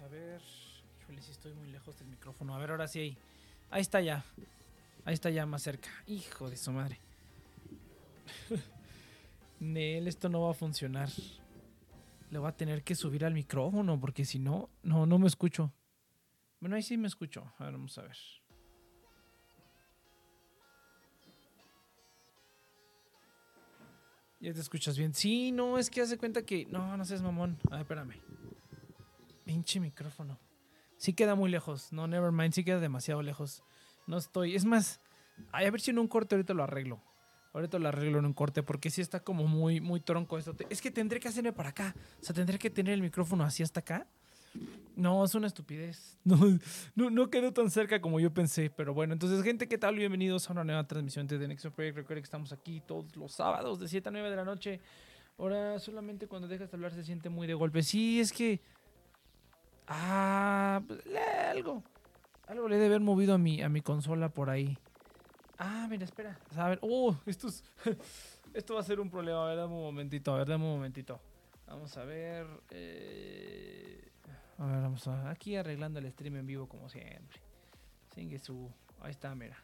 a ver. Híjole, si estoy muy lejos del micrófono. A ver, ahora sí ahí. Ahí está ya. Ahí está ya más cerca. Hijo de su madre. Nel, esto no va a funcionar. Le voy a tener que subir al micrófono porque si no, no, no me escucho. Bueno, ahí sí me escucho. A ver, vamos a ver. ¿Ya te escuchas bien? Sí, no, es que hace cuenta que... No, no seas mamón. A ver, espérame. Pinche micrófono. Sí queda muy lejos. No, never mind. Sí queda demasiado lejos. No estoy... Es más... a ver si en un corte ahorita lo arreglo. Ahorita lo arreglo en un corte porque sí está como muy, muy tronco esto. Es que tendré que hacerme para acá. O sea, tendré que tener el micrófono así hasta acá. No, es una estupidez. No, no, quedó tan cerca como yo pensé. Pero bueno, entonces, gente, ¿qué tal? Bienvenidos a una nueva transmisión de The Next Project. Recuerden que estamos aquí todos los sábados de 7 a 9 de la noche. Ahora, solamente cuando dejas de hablar se siente muy de golpe. Sí, es que. Ah, pues, algo. Algo le he de haber movido a mi, a mi consola por ahí. Ah, mira, espera. A ver, oh, esto es. esto va a ser un problema. A ver, dame un momentito. A ver, dame un momentito. Vamos a ver. eh, A ver, vamos a. Aquí arreglando el stream en vivo como siempre. Sin su. Ahí está, mira.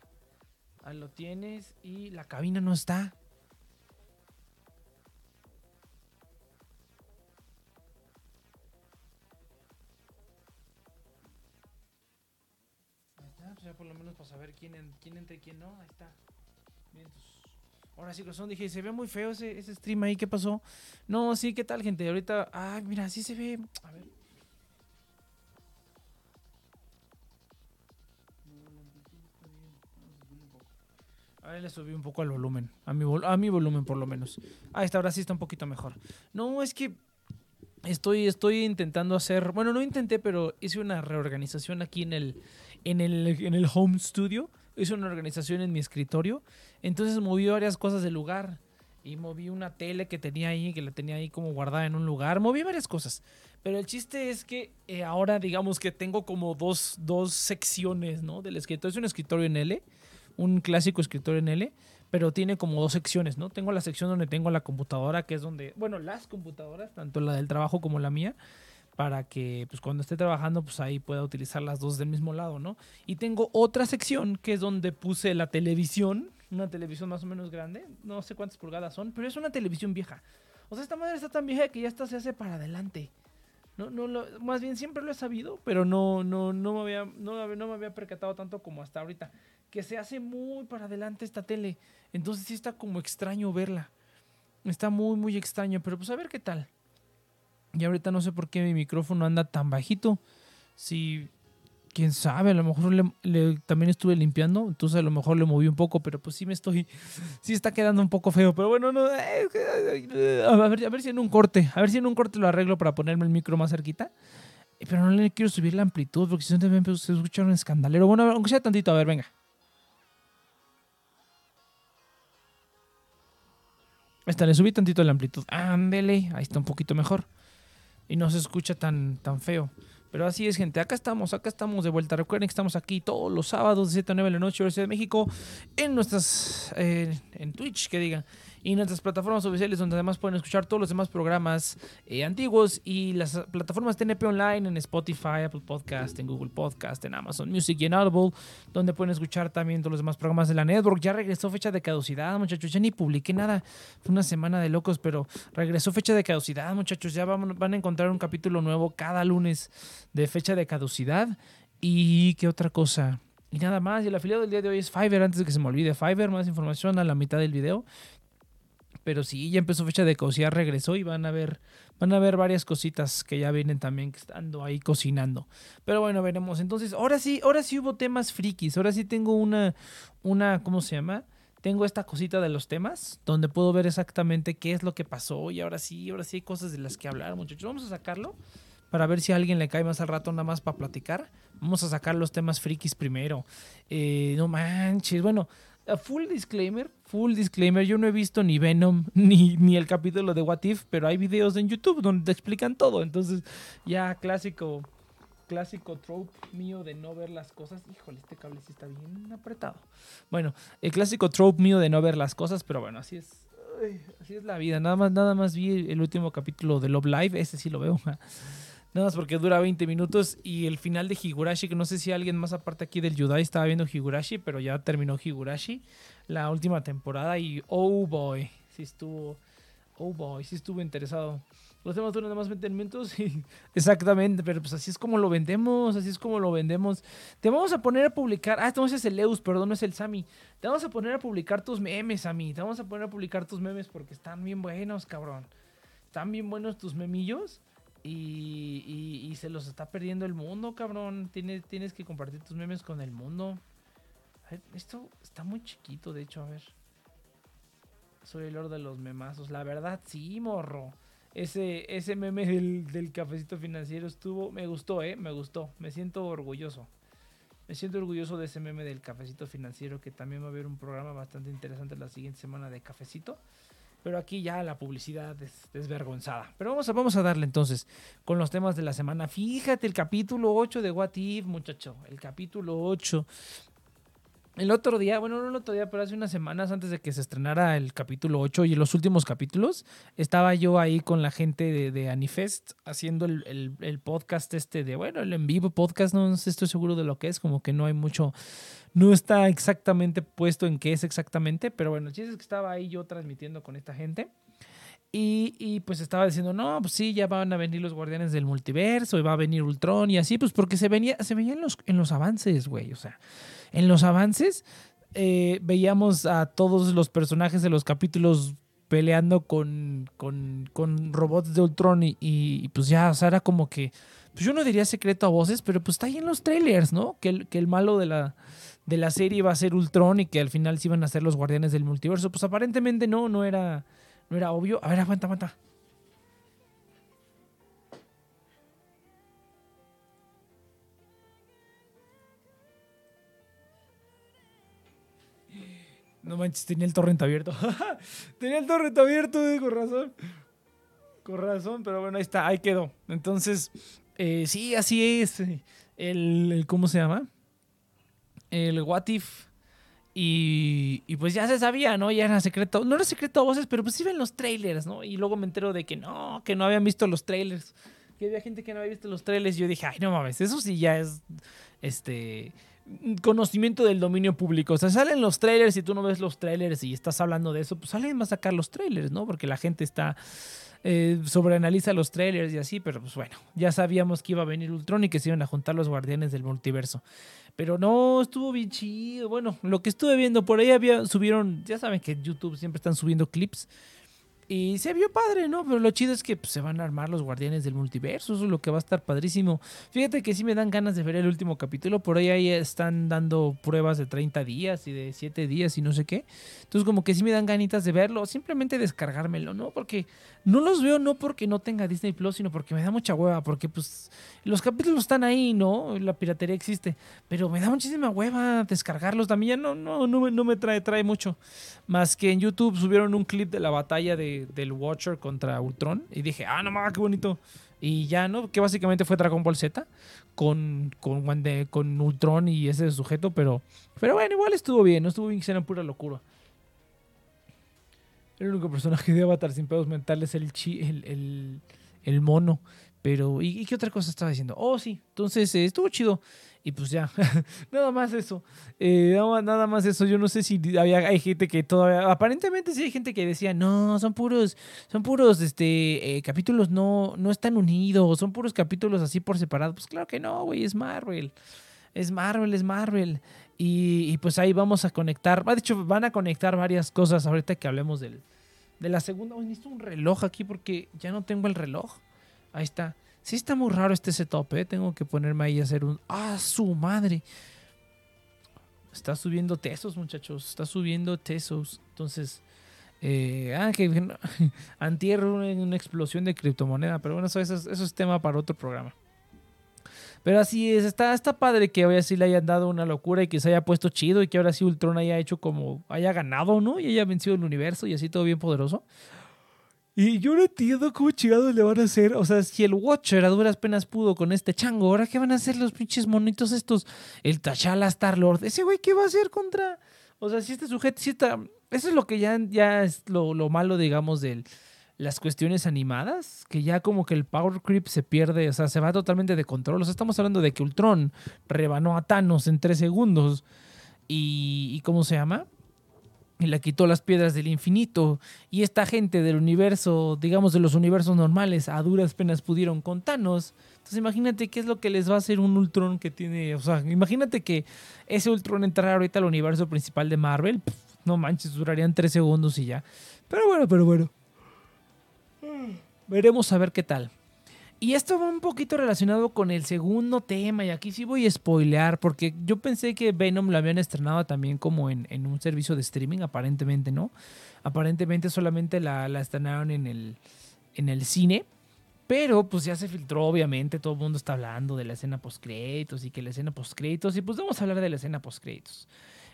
Ahí lo tienes. Y la cabina no está. Pues ya por lo menos para saber quién, en- quién entra y quién no. Ahí está. Pues, Ahora sí, corazón, dije, se ve muy feo ese, stream ahí, ¿qué pasó? No, sí, ¿qué tal, gente? Ahorita, ah, mira, sí se ve. A ver. A ver, le subí un poco al volumen. A mi, vol- a mi volumen, por lo menos. Ah, esta ahora sí está un poquito mejor. No, es que estoy, estoy intentando hacer. Bueno, no intenté, pero hice una reorganización aquí en el, en el, en el home studio. Hice una organización en mi escritorio. Entonces moví varias cosas del lugar. Y moví una tele que tenía ahí, que la tenía ahí como guardada en un lugar. Moví varias cosas. Pero el chiste es que eh, ahora digamos que tengo como dos, dos secciones, ¿no? Del escritorio. Es un escritorio en L, un clásico escritorio en L, pero tiene como dos secciones, ¿no? Tengo la sección donde tengo la computadora, que es donde, bueno, las computadoras, tanto la del trabajo como la mía, para que pues cuando esté trabajando pues ahí pueda utilizar las dos del mismo lado, ¿no? Y tengo otra sección que es donde puse la televisión, una televisión más o menos grande, no sé cuántas pulgadas son, pero es una televisión vieja. O sea, esta madre está tan vieja que ya hasta se hace para adelante. No, no lo, más bien siempre lo he sabido, pero no, no, no, me había, no, no me había percatado tanto como hasta ahorita. Que se hace muy para adelante esta tele. Entonces sí está como extraño verla. Está muy, muy extraño. Pero pues a ver qué tal. Y ahorita no sé por qué mi micrófono anda tan bajito. Si, quién sabe, a lo mejor también estuve limpiando. Entonces a lo mejor le moví un poco, pero pues sí me estoy. Sí está quedando un poco feo. Pero bueno, no. eh, eh, a, ver, a ver si en un corte. A ver si en un corte lo arreglo para ponerme el micro más cerquita. Pero no le quiero subir la amplitud porque si no te se escucha un escandalero. Bueno, aunque sea tantito, a ver, venga. Está, le subí tantito la amplitud. Ándele, ahí está un poquito mejor. Y no se escucha tan, tan feo. Pero así es, gente. Acá estamos, acá estamos de vuelta. Recuerden que estamos aquí todos los sábados de 7 a 9 de la noche, hora de México, en nuestras. eh, en Twitch, que diga. Y nuestras plataformas oficiales, donde además pueden escuchar todos los demás programas eh, antiguos y las plataformas TNP Online en Spotify, Apple Podcast, en Google Podcast, en Amazon Music y en Audible, donde pueden escuchar también todos los demás programas de la network. Ya regresó fecha de caducidad, muchachos. Ya ni publiqué nada. Fue una semana de locos, pero regresó fecha de caducidad, muchachos. Ya van, van a encontrar un capítulo nuevo cada lunes de fecha de caducidad. ¿Y qué otra cosa? Y nada más. Y el afiliado del día de hoy es Fiverr. Antes de que se me olvide, Fiverr. Más información a la mitad del video. Pero sí, ya empezó fecha de caducidad, regresó y van a ver, van a ver varias cositas que ya vienen también estando ahí cocinando. Pero bueno, veremos. Entonces, ahora sí, ahora sí hubo temas frikis. Ahora sí tengo una, una, ¿cómo se llama? Tengo esta cosita de los temas donde puedo ver exactamente qué es lo que pasó y ahora sí, ahora sí hay cosas de las que hablar, muchachos. Vamos a sacarlo para ver si a alguien le cae más al rato nada más para platicar. Vamos a sacar los temas frikis primero. Eh, no manches, bueno, full disclaimer, full disclaimer, yo no he visto ni Venom ni, ni el capítulo de What If, pero hay videos en YouTube donde te explican todo. Entonces, ya clásico, clásico trope mío de no ver las cosas. Híjole, este cable sí está bien apretado. Bueno, el clásico trope mío de no ver las cosas, pero bueno, así es. así es la vida. Nada más, nada más vi el último capítulo de Love Live, ese sí lo veo. Nada más porque dura 20 minutos y el final de Higurashi, que no sé si alguien más aparte aquí del Yudai estaba viendo Higurashi, pero ya terminó Higurashi, la última temporada y oh boy, sí estuvo, oh boy, sí estuvo interesado. Los temas duran más 20 minutos y exactamente, pero pues así es como lo vendemos, así es como lo vendemos. Te vamos a poner a publicar, ah, entonces es el Leus, perdón, no es el Sami. Te vamos a poner a publicar tus memes, Sami, te vamos a poner a publicar tus memes porque están bien buenos, cabrón. Están bien buenos tus memillos. Y, y- se los está perdiendo el mundo, cabrón. Tienes, que compartir tus memes con el mundo. Ver, esto está muy chiquito, de hecho, a ver. Soy el lord de los memazos. La verdad, sí, morro. Ese, ese meme del, del cafecito financiero estuvo. Me gustó, eh. Me gustó. Me siento orgulloso. Me siento orgulloso de ese meme del cafecito financiero. Que también va a haber un programa bastante interesante la siguiente semana de cafecito. Pero aquí ya la publicidad es desvergonzada. Pero vamos a, vamos a darle entonces con los temas de la semana. Fíjate, el capítulo 8 de What If, muchacho. El capítulo 8. El otro día, bueno, no el otro día, pero hace unas semanas antes de que se estrenara el capítulo 8 y los últimos capítulos, estaba yo ahí con la gente de, de Anifest haciendo el, el- el podcast este de, bueno, el en vivo podcast, no estoy seguro de lo que es, como que no hay mucho, no está exactamente puesto en qué es exactamente, pero bueno, el chiste es que estaba ahí yo transmitiendo con esta gente. Y, y, pues estaba diciendo, no, pues sí, ya van a venir los guardianes del multiverso y va a venir Ultron y así, pues porque se venía, se veía los, en los avances, güey. O sea, en los avances eh, veíamos a todos los personajes de los capítulos peleando con, con, con robots de Ultron y, pues ya, o sea, era como que, pues yo no diría secreto a voces, pero pues está ahí en los trailers, ¿no? Que el, que el malo de la, de la serie iba a ser Ultron y que al final se iban a ser los guardianes del multiverso. Pues aparentemente no, no era, no era obvio. A ver, aguanta, aguanta. No manches, tenía el torrent abierto. tenía el torrent abierto, eh, con razón. Con razón, pero bueno, ahí está, ahí quedó. Entonces, eh, sí, así es. El, el- ¿Cómo se llama? El What If. Y, y pues ya se sabía, ¿no? Ya era secreto. No era secreto a voces, pero pues iban los trailers, ¿no? Y luego me entero de que no, que no habían visto los trailers. Que había gente que no había visto los trailers. Y yo dije, ay, no mames, eso sí ya es. Este conocimiento del dominio público. O sea, salen los trailers y tú no ves los trailers y estás hablando de eso, pues alguien va a sacar los trailers, ¿no? Porque la gente está eh, sobreanaliza los trailers y así, pero pues bueno, ya sabíamos que iba a venir Ultron y que se iban a juntar los guardianes del multiverso. Pero no, estuvo bien chido. Bueno, lo que estuve viendo por ahí había subieron, ya saben que YouTube siempre están subiendo clips. Y se vio padre, ¿no? Pero lo chido es que pues, se van a armar los guardianes del multiverso. Eso es lo que va a estar padrísimo. Fíjate que sí me dan ganas de ver el último capítulo. Por ahí, ahí están dando pruebas de 30 días y de 7 días y no sé qué. Entonces como que sí me dan ganitas de verlo. Simplemente descargármelo, ¿no? Porque no los veo no porque no tenga Disney Plus, sino porque me da mucha hueva. Porque pues los capítulos están ahí, ¿no? La piratería existe. Pero me da muchísima hueva descargarlos. También ya no, no, no, no me trae, trae mucho. Más que en YouTube subieron un clip de la batalla de, del Watcher contra Ultron. Y dije, ah, no mames, qué bonito. Y ya, ¿no? Que básicamente fue Dragon Ball Z con, con, con Ultron y ese sujeto. Pero, pero bueno, igual estuvo bien. No estuvo bien que sea pura locura. El único personaje de Avatar sin pedos mentales es el, chi, el, el, mono. Pero, ¿y, y qué otra cosa estaba diciendo? Oh, sí. Entonces, eh, estuvo chido. Y pues ya, nada más eso. Eh, nada, más- eso. Yo no sé si había, hay gente que todavía. Aparentemente sí hay gente que decía, no, son puros, son puros este, eh, capítulos no, no están unidos, son puros capítulos así por separado. Pues claro que no, güey, es Marvel. Es Marvel, es Marvel. Y, y pues ahí vamos a conectar. De hecho, van a conectar varias cosas ahorita que hablemos del, de la segunda. Hoy necesito un reloj aquí porque ya no tengo el reloj. Ahí está. Sí está muy raro este setup, ¿eh? Tengo que ponerme ahí a hacer un... ¡Ah, su madre! Está subiendo tesos, muchachos. Está subiendo tesos. Entonces... eh, ah, que antier una, una explosión de criptomoneda. Pero bueno, eso, eso es- tema para otro programa. Pero así es, está, está padre que hoy así le hayan dado una locura y que se haya puesto chido y que ahora sí Ultron haya hecho como, haya ganado, ¿no? Y haya vencido el universo y así todo bien poderoso. Y yo no entiendo cómo chingados le van a hacer. O sea, si el Watcher a duras penas pudo con este chango, ¿ahora qué van a hacer los pinches monitos estos? El T'Challa Star Lord. Ese güey, ¿qué va a hacer contra.? O sea, si este sujeto. Si está... Eso es lo que ya, ya es lo, lo malo, digamos, del. las cuestiones animadas, que ya como que el power creep se pierde, o sea, se va totalmente de control. O sea, estamos hablando de que Ultron rebanó a Thanos en tres segundos y, y ¿cómo se llama? Y le quitó las piedras del infinito. Y esta gente del universo, digamos de los universos normales, a duras penas pudieron con Thanos. Entonces imagínate qué es lo que les va a hacer un Ultron que tiene, o sea, imagínate que ese Ultron entrara ahorita al universo principal de Marvel. Pff, no manches, durarían tres segundos y ya. Pero bueno, pero bueno. Veremos a ver qué tal. Y esto va un poquito relacionado con el segundo tema, y aquí sí voy a spoilear, porque yo pensé que Venom lo habían estrenado también como en, en un servicio de streaming, aparentemente no. Aparentemente solamente la, la estrenaron en el, en el cine, pero pues ya se filtró, obviamente, todo el mundo está hablando de la escena post-créditos y que la escena post-créditos, y pues vamos a hablar de la escena post-créditos.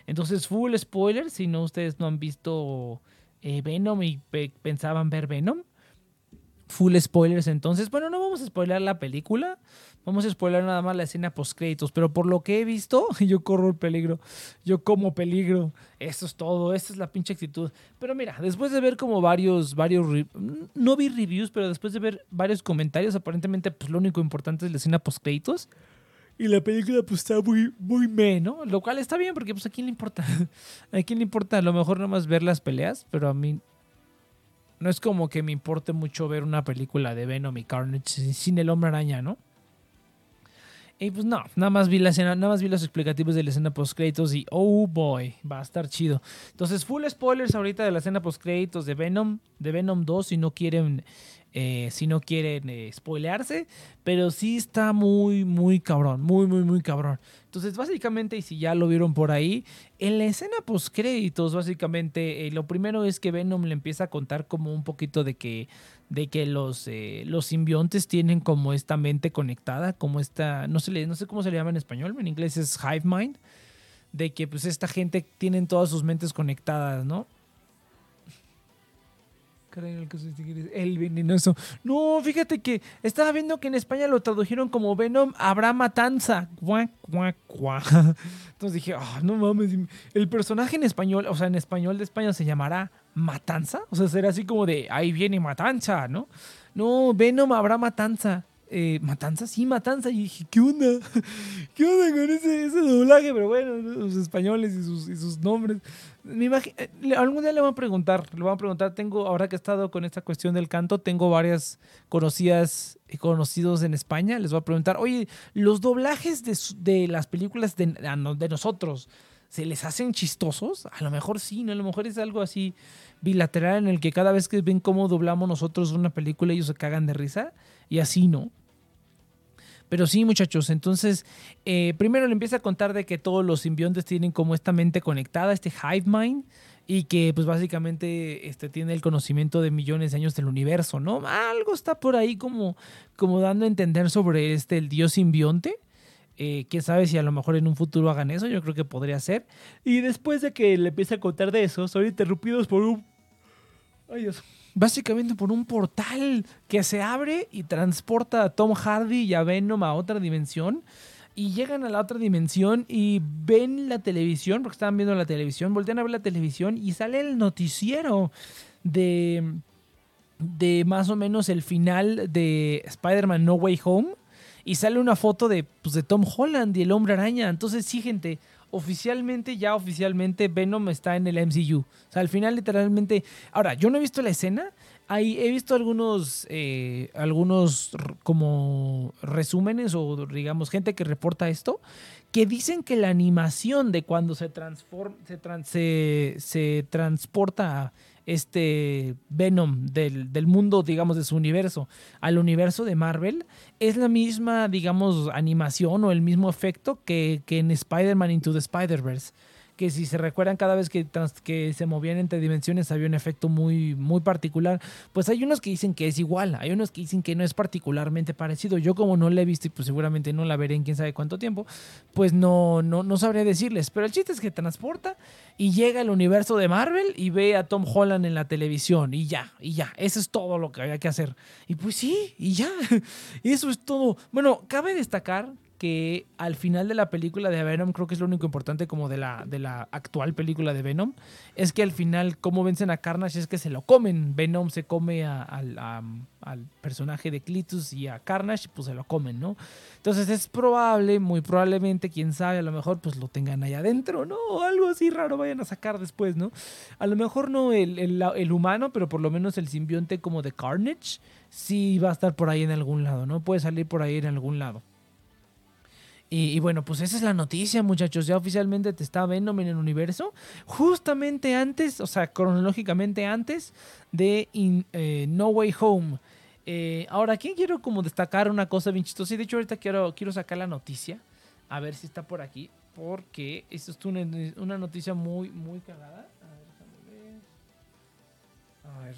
Entonces, full spoiler, si no ustedes no han visto eh, Venom y pe pensaban ver Venom full spoilers entonces. Bueno, no vamos a spoiler la película, vamos a spoiler nada más la escena post créditos, pero por lo que he visto, yo corro el peligro, yo como peligro. Esto es todo, esta es la pinche actitud. Pero mira, después de ver como varios, varios, no vi reviews, pero después de ver varios comentarios, aparentemente pues lo único importante es la escena post créditos. Y la película pues está muy, muy me, ¿no? Lo cual está bien porque pues a quién le importa. a quién le importa a lo mejor nada más ver las peleas, pero a mí no es como que me importe mucho ver una película de Venom y Carnage sin el hombre araña, ¿no? Y pues no, nada más vi la escena, nada más vi los explicativos de la escena post créditos y oh boy, va a estar chido. Entonces, full spoilers ahorita de la escena post créditos de Venom, de Venom 2 si no quieren eh, si no quieren eh, spoilearse, pero sí está muy, muy cabrón, muy, muy, muy cabrón. Entonces, básicamente, y si ya lo vieron por ahí, en la escena post créditos, básicamente, eh, lo primero es que Venom le empieza a contar como un poquito de que, de que los, los simbiontes tienen como esta mente conectada, como esta, no sé, no sé cómo se le llama en español, en inglés es hive mind, de que pues esta gente tienen todas sus mentes conectadas, ¿no? El venenoso. No, fíjate que estaba viendo que en España lo tradujeron como Venom habrá matanza. Entonces dije, oh, no mames. El personaje en español, o sea, en español de España se llamará Matanza. O sea, será así como de ahí viene Matanza, ¿no? No, Venom habrá matanza. Eh, ¿Matanza? Sí, Matanza. Y dije, ¿qué onda? ¿Qué onda con ese, doblaje? Pero bueno, los españoles y sus, y sus nombres. Me imagino, algún día le van a preguntar, le van a preguntar, tengo, ahora que he estado con esta cuestión del canto, tengo varias conocidas y conocidos en España, les voy a preguntar, oye, los doblajes de, las películas de, de nosotros, ¿se les hacen chistosos? A lo mejor sí, ¿no? A lo mejor es algo así bilateral en el que cada vez que ven cómo doblamos nosotros una película ellos se cagan de risa y así no. Pero sí, muchachos, entonces eh, primero le empieza a contar de que todos los simbiontes tienen como esta mente conectada, este hive mind, y que pues básicamente este, tiene el conocimiento de millones de años del universo, ¿no? Algo está por ahí como, como dando a entender sobre este, el dios simbionte. Eh, quién sabe si a lo mejor en un futuro hagan eso, yo creo que podría ser. Y después de que le empiece a contar de eso, son interrumpidos por un... Ay Dios básicamente por un portal que se abre y transporta a Tom Hardy y a Venom a otra dimensión. Y llegan a la otra dimensión y ven la televisión, porque estaban viendo la televisión, voltean a ver la televisión y sale el noticiero de, de más o menos el final de Spider-Man No Way Home. Y sale una foto de, pues, de Tom Holland y el hombre araña. Entonces, sí, gente, oficialmente, ya oficialmente, Venom está en el MCU. O sea, al final literalmente... Ahora, yo no he visto la escena. Ahí he visto algunos, eh, algunos como resúmenes o digamos gente que reporta esto, que dicen que la animación de cuando se, transforma, se, se transporta este Venom del, del, mundo, digamos, de su universo al universo de Marvel, es la misma, digamos, animación o el mismo efecto que, que en Spider-Man Into the Spider-Verse que si se recuerdan cada vez que, que se movían entre dimensiones había un efecto muy, muy particular. Pues hay unos que dicen que es igual, hay unos que dicen que no es particularmente parecido. Yo como no la he visto y pues seguramente no la veré en quién sabe cuánto tiempo, pues no, no, no sabría decirles. Pero el chiste es que transporta y llega al universo de Marvel y ve a Tom Holland en la televisión y ya, y ya. Eso es todo lo que había que hacer. Y pues sí, y ya. Eso es todo. Bueno, cabe destacar que al final de la película de Venom, creo que es lo único importante como de la, de la actual película de Venom, es que al final cómo vencen a Carnage es que se lo comen. Venom se come a- al, personaje de Clitus y a Carnage, pues se lo comen, ¿no? Entonces es probable, muy probablemente, quién sabe, a lo mejor pues lo tengan ahí adentro, ¿no? O algo así raro vayan a sacar después, ¿no? A lo mejor no el, el- el humano, pero por lo menos el simbionte como de Carnage sí va a estar por ahí en algún lado, ¿no? Puede salir por ahí en algún lado. Y, bueno, pues esa es la noticia, muchachos. Ya oficialmente te está Venom en el universo. Justamente antes, o sea, cronológicamente antes de eh, No Way Home. Eh, ahora, aquí quiero como destacar una cosa bien chistosa. Y de hecho, ahorita quiero, quiero sacar la noticia. A ver si está por aquí. Porque esto es una, una noticia muy, muy cagada. A ver, déjame ver. A ver.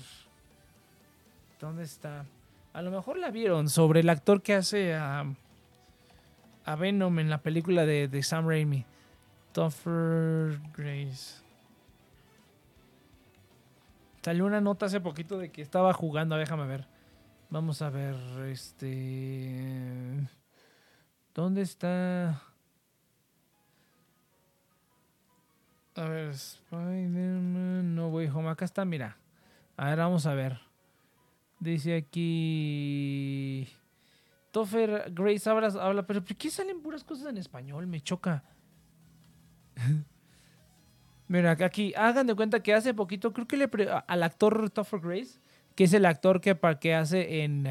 ¿Dónde está? A lo mejor la vieron sobre el actor que hace a, a Venom en la película de, de Sam Raimi. Topher Grace. Salió una nota hace poquito de que estaba jugando. Déjame ver. Vamos a ver. Este. ¿Dónde está? A ver, Spider-Man No Way Home. Acá está, mira. A ver, vamos a ver. Dice aquí. Topher Grace habla, habla, pero ¿por qué salen puras cosas en español? Me choca. Mira, aquí, hagan de cuenta que hace poquito, creo que le al actor Topher Grace, que es el actor que, que hace en,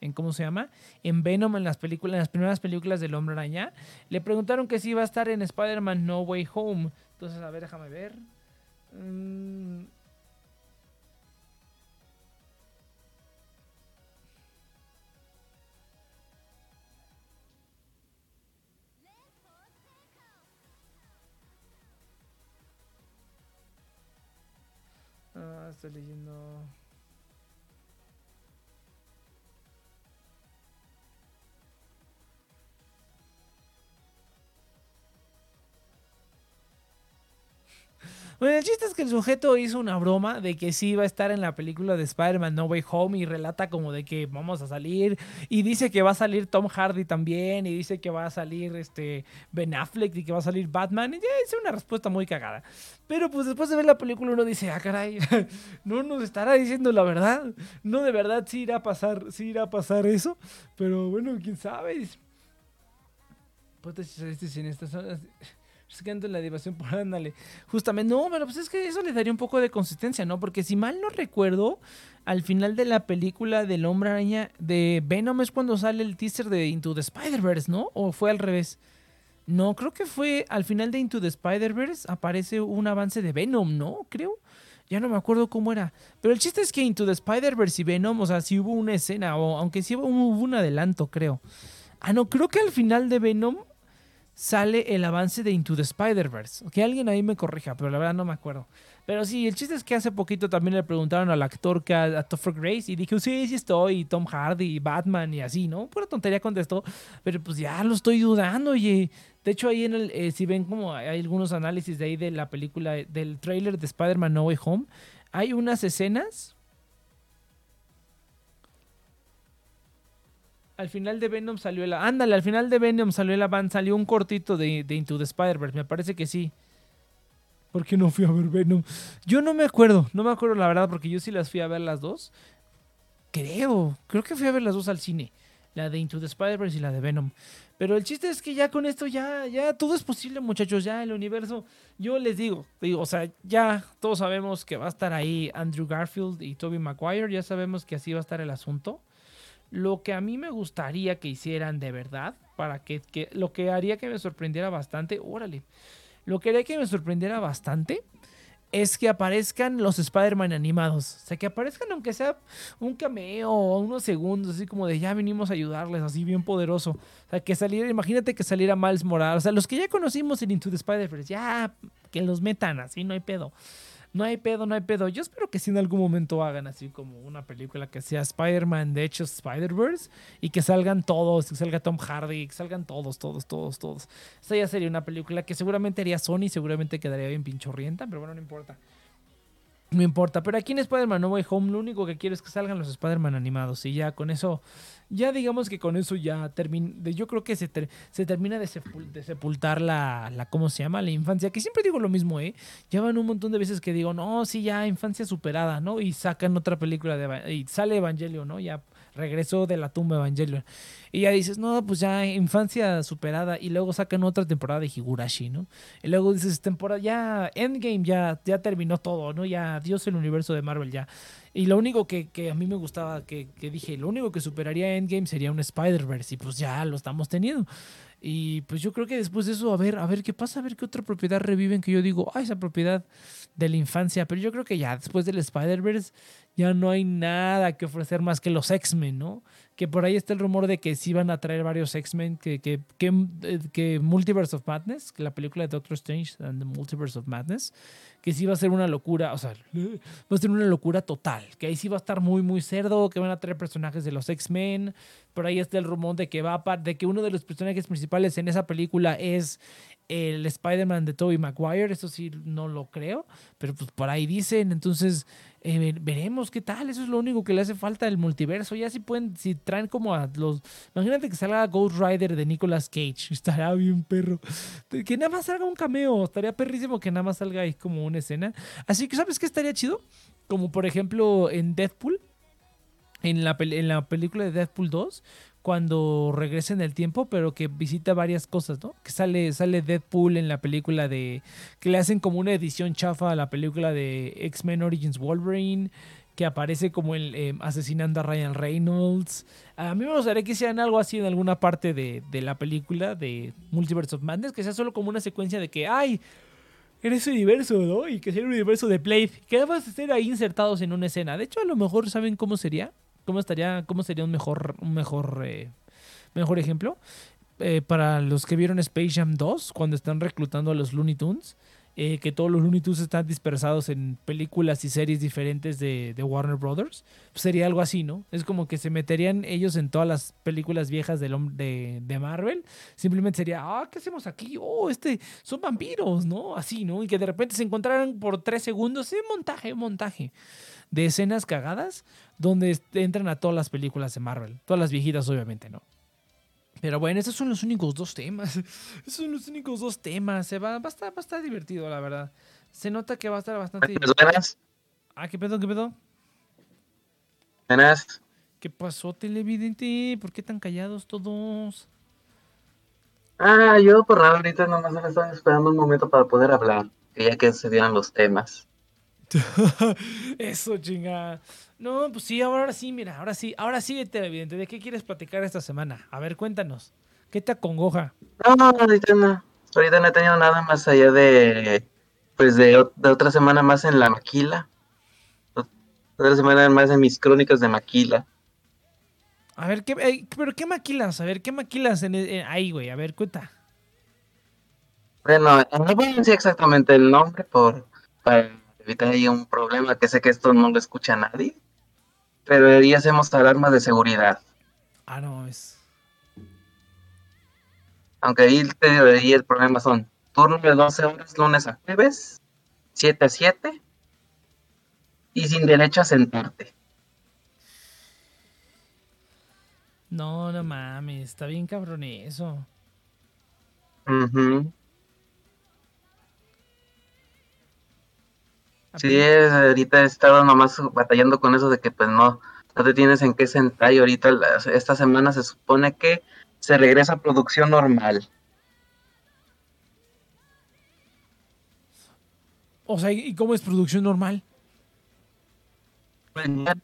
en, ¿cómo se llama? En Venom, en las películas, en las primeras películas del Hombre Araña, le preguntaron que si iba a estar en Spider-Man No Way Home. Entonces, a ver, déjame ver. Mm, Ah, estoy leyendo. Bueno, el chiste es que el sujeto hizo una broma de que sí iba a estar en la película de Spider-Man No Way Home y relata como de que vamos a salir y dice que va a salir Tom Hardy también y dice que va a salir este Ben Affleck y que va a salir Batman y ya es una respuesta muy cagada. Pero pues después de ver la película uno dice, ah caray, no nos estará diciendo la verdad, no de verdad sí irá a pasar, sí irá a pasar eso, pero bueno, quién sabe. Pues este sin estas Buscando la diversión por ándale. Justamente, no, pero pues es que eso le daría un poco de consistencia, ¿no? Porque si mal no recuerdo, al final de la película del Hombre Araña de Venom es cuando sale el teaser de Into the Spider-Verse, ¿no? ¿O fue al revés? No, creo que fue al final de Into the Spider-Verse aparece un avance de Venom, ¿no? Creo. Ya no me acuerdo cómo era. Pero el chiste es que Into the Spider-Verse y Venom, o sea, sí hubo una escena, o aunque sí hubo un adelanto, creo. Ah, no, creo que al final de Venom sale el avance de Into the Spider-Verse. Que alguien ahí me corrija, pero la verdad no me acuerdo. Pero sí, el chiste es que hace poquito también le preguntaron al actor que a, a Topher Grace y dije, sí, sí estoy, y Tom Hardy, y Batman y así, ¿no? Pura tontería contestó, pero pues ya lo estoy dudando, oye. De hecho, ahí en el, eh, si ven como hay algunos análisis de ahí de la película, del tráiler de Spider-Man No Way Home, hay unas escenas al final de Venom salió el... Ándale, al final de Venom salió el avance, salió un cortito de, de Into the Spider-Verse, me parece que sí. ¿Por qué no fui a ver Venom? Yo no me acuerdo, no me acuerdo la verdad, porque yo sí las fui a ver las dos. Creo, creo que fui a ver las dos al cine. La de Into the Spider-Verse y la de Venom. Pero el chiste es que ya con esto ya, ya todo es posible, muchachos. Ya el universo, yo les digo, digo, o sea, ya todos sabemos que va a estar ahí Andrew Garfield y Tobey Maguire. Ya sabemos que así va a estar el asunto. Lo que a mí me gustaría que hicieran de verdad, para que, lo que haría que me sorprendiera bastante, órale, lo que haría que me sorprendiera bastante es que aparezcan los Spider-Man animados. O sea, que aparezcan aunque sea un cameo o unos segundos, así como de ya venimos a ayudarles, así bien poderoso. O sea, que saliera, imagínate que saliera Miles Morales. O sea, los que ya conocimos en Into the Spider-Verse, ya que los metan así, no hay pedo. No hay pedo, no hay pedo. Yo espero que sí en algún momento hagan así como una película que sea Spider-Man, de hecho Spider-Verse, y que salgan todos, que salga Tom Hardy, que salgan todos, todos, todos, todos. Esa ya sería una película que seguramente haría Sony, seguramente quedaría bien pinchorrienta, pero bueno, no importa. No importa, pero aquí en Spider-Man No Way Home lo único que quiero es que salgan los Spider-Man animados y ya con eso, ya digamos que con eso ya termina, yo creo que se, se termina de, de sepultar la, la, ¿cómo se llama? La infancia, que siempre digo lo mismo, ¿eh? Llevan un montón de veces que digo, no, sí, ya infancia superada, ¿no? Y sacan otra película de, y sale Evangelio, ¿no? Ya regresó de la tumba Evangelio. Y ya dices, no, pues ya infancia superada y luego sacan otra temporada de Higurashi, ¿no? Y luego dices, temporada, ya Endgame ya, ya terminó todo, ¿no? Ya Dios el universo de Marvel ya. Y lo único que, que a mí me gustaba, que, que dije, lo único que superaría Endgame sería un Spider-Verse. Y pues ya lo estamos teniendo. Y pues yo creo que después de eso, a ver, a ver qué pasa, a ver qué otra propiedad reviven que yo digo, ah, esa propiedad de la infancia. Pero yo creo que ya después del Spider-Verse ya no hay nada que ofrecer más que los X-Men, ¿no? Que por ahí está el rumor de que sí van a traer varios X-Men, que, que, eh, que Multiverse of Madness, que la película de Doctor Strange and the Multiverse of Madness, que sí va a ser una locura, o sea, va a ser una locura total, que ahí sí va a estar muy, muy cerdo, que van a traer personajes de los X-Men, por ahí está el rumor de que va a, de que uno de los personajes principales en esa película es el Spider-Man de Tobey Maguire, eso sí no lo creo, pero pues por ahí dicen, entonces eh, ver- veremos qué tal, eso es lo único que le hace falta al multiverso, ya si pueden, si traen como a los, imagínate que salga Ghost Rider de Nicolas Cage, estará bien perro, que nada más salga un cameo, estaría perrísimo que nada más salga ahí como una escena, así que ¿sabes qué estaría chido? Como por ejemplo en Deadpool, en la, en la película de Deadpool 2, cuando regresa en el tiempo, pero que visita varias cosas, ¿no? Que sale, sale Deadpool en la película de... que le hacen como una edición chafa a la película de X-Men Origins Wolverine, que aparece como el eh, asesinando a Ryan Reynolds. A mí me gustaría que hicieran algo así en alguna parte de, de la película de Multiverse of Madness, que sea solo como una secuencia de que, ¡ay! En ese universo, ¿no? Y que sea el universo de Blade. Que además estén ahí insertados en una escena. De hecho, a lo mejor, ¿saben cómo sería? ¿Cómo estaría, cómo sería un mejor, un mejor, eh, mejor ejemplo? Eh, para los que vieron Space Jam 2, cuando están reclutando a los Looney Tunes, eh, que todos los Looney Tunes están dispersados en películas y series diferentes de, de Warner Brothers, pues sería algo así, ¿no? Es como que se meterían ellos en todas las películas viejas del de, de Marvel. Simplemente sería, ah, ¿qué hacemos aquí? Oh, este, son vampiros, ¿no? Así, ¿no? Y que de repente se encontraran por tres segundos, sí, montaje, montaje de escenas cagadas donde entran a todas las películas de Marvel. Todas las viejitas, obviamente, ¿no? Pero bueno, esos son los únicos dos temas. Esos son los únicos dos temas. Se va, va, a estar, va a estar divertido, la verdad. Se nota que va a estar bastante divertido. buenas, Ah, ¿qué pedo, qué pedo? buenas. ¿Qué pasó, televidente? ¿Por qué tan callados todos? Ah, yo por nada ahorita nomás me estaba esperando un momento para poder hablar, que ya que se dieran los temas. Eso, chinga. No, pues sí, ahora sí, mira, ahora sí, ahora sí, televidente. ¿De qué quieres platicar esta semana? A ver, cuéntanos. ¿Qué te acongoja? No, ahorita no, ahorita no he tenido nada más allá de, pues de, de otra semana más en la maquila. Ot- Otra semana más en mis crónicas de maquila. A ver, ¿qué, eh, pero qué maquilas? A ver, ¿qué maquilas en, ahí, güey? A ver, cuenta. Bueno, no voy a decir exactamente el nombre por para evitar ahí un problema, que sé que esto no lo escucha nadie. Pero ahí hacemos alarmas de seguridad. Ah, no, es. Aunque ahí, te- ahí el problema son turnos de 12 horas lunes a jueves, 7 a 7, y sin derecho a sentarte. No, no mames, está bien cabrón eso. Ujú. Sí, es, ahorita he estado nomás batallando con eso de que pues no, no te tienes en qué sentar y ahorita la- esta semana se supone que se regresa a producción normal. O sea, ¿y cómo es producción normal? Pues ya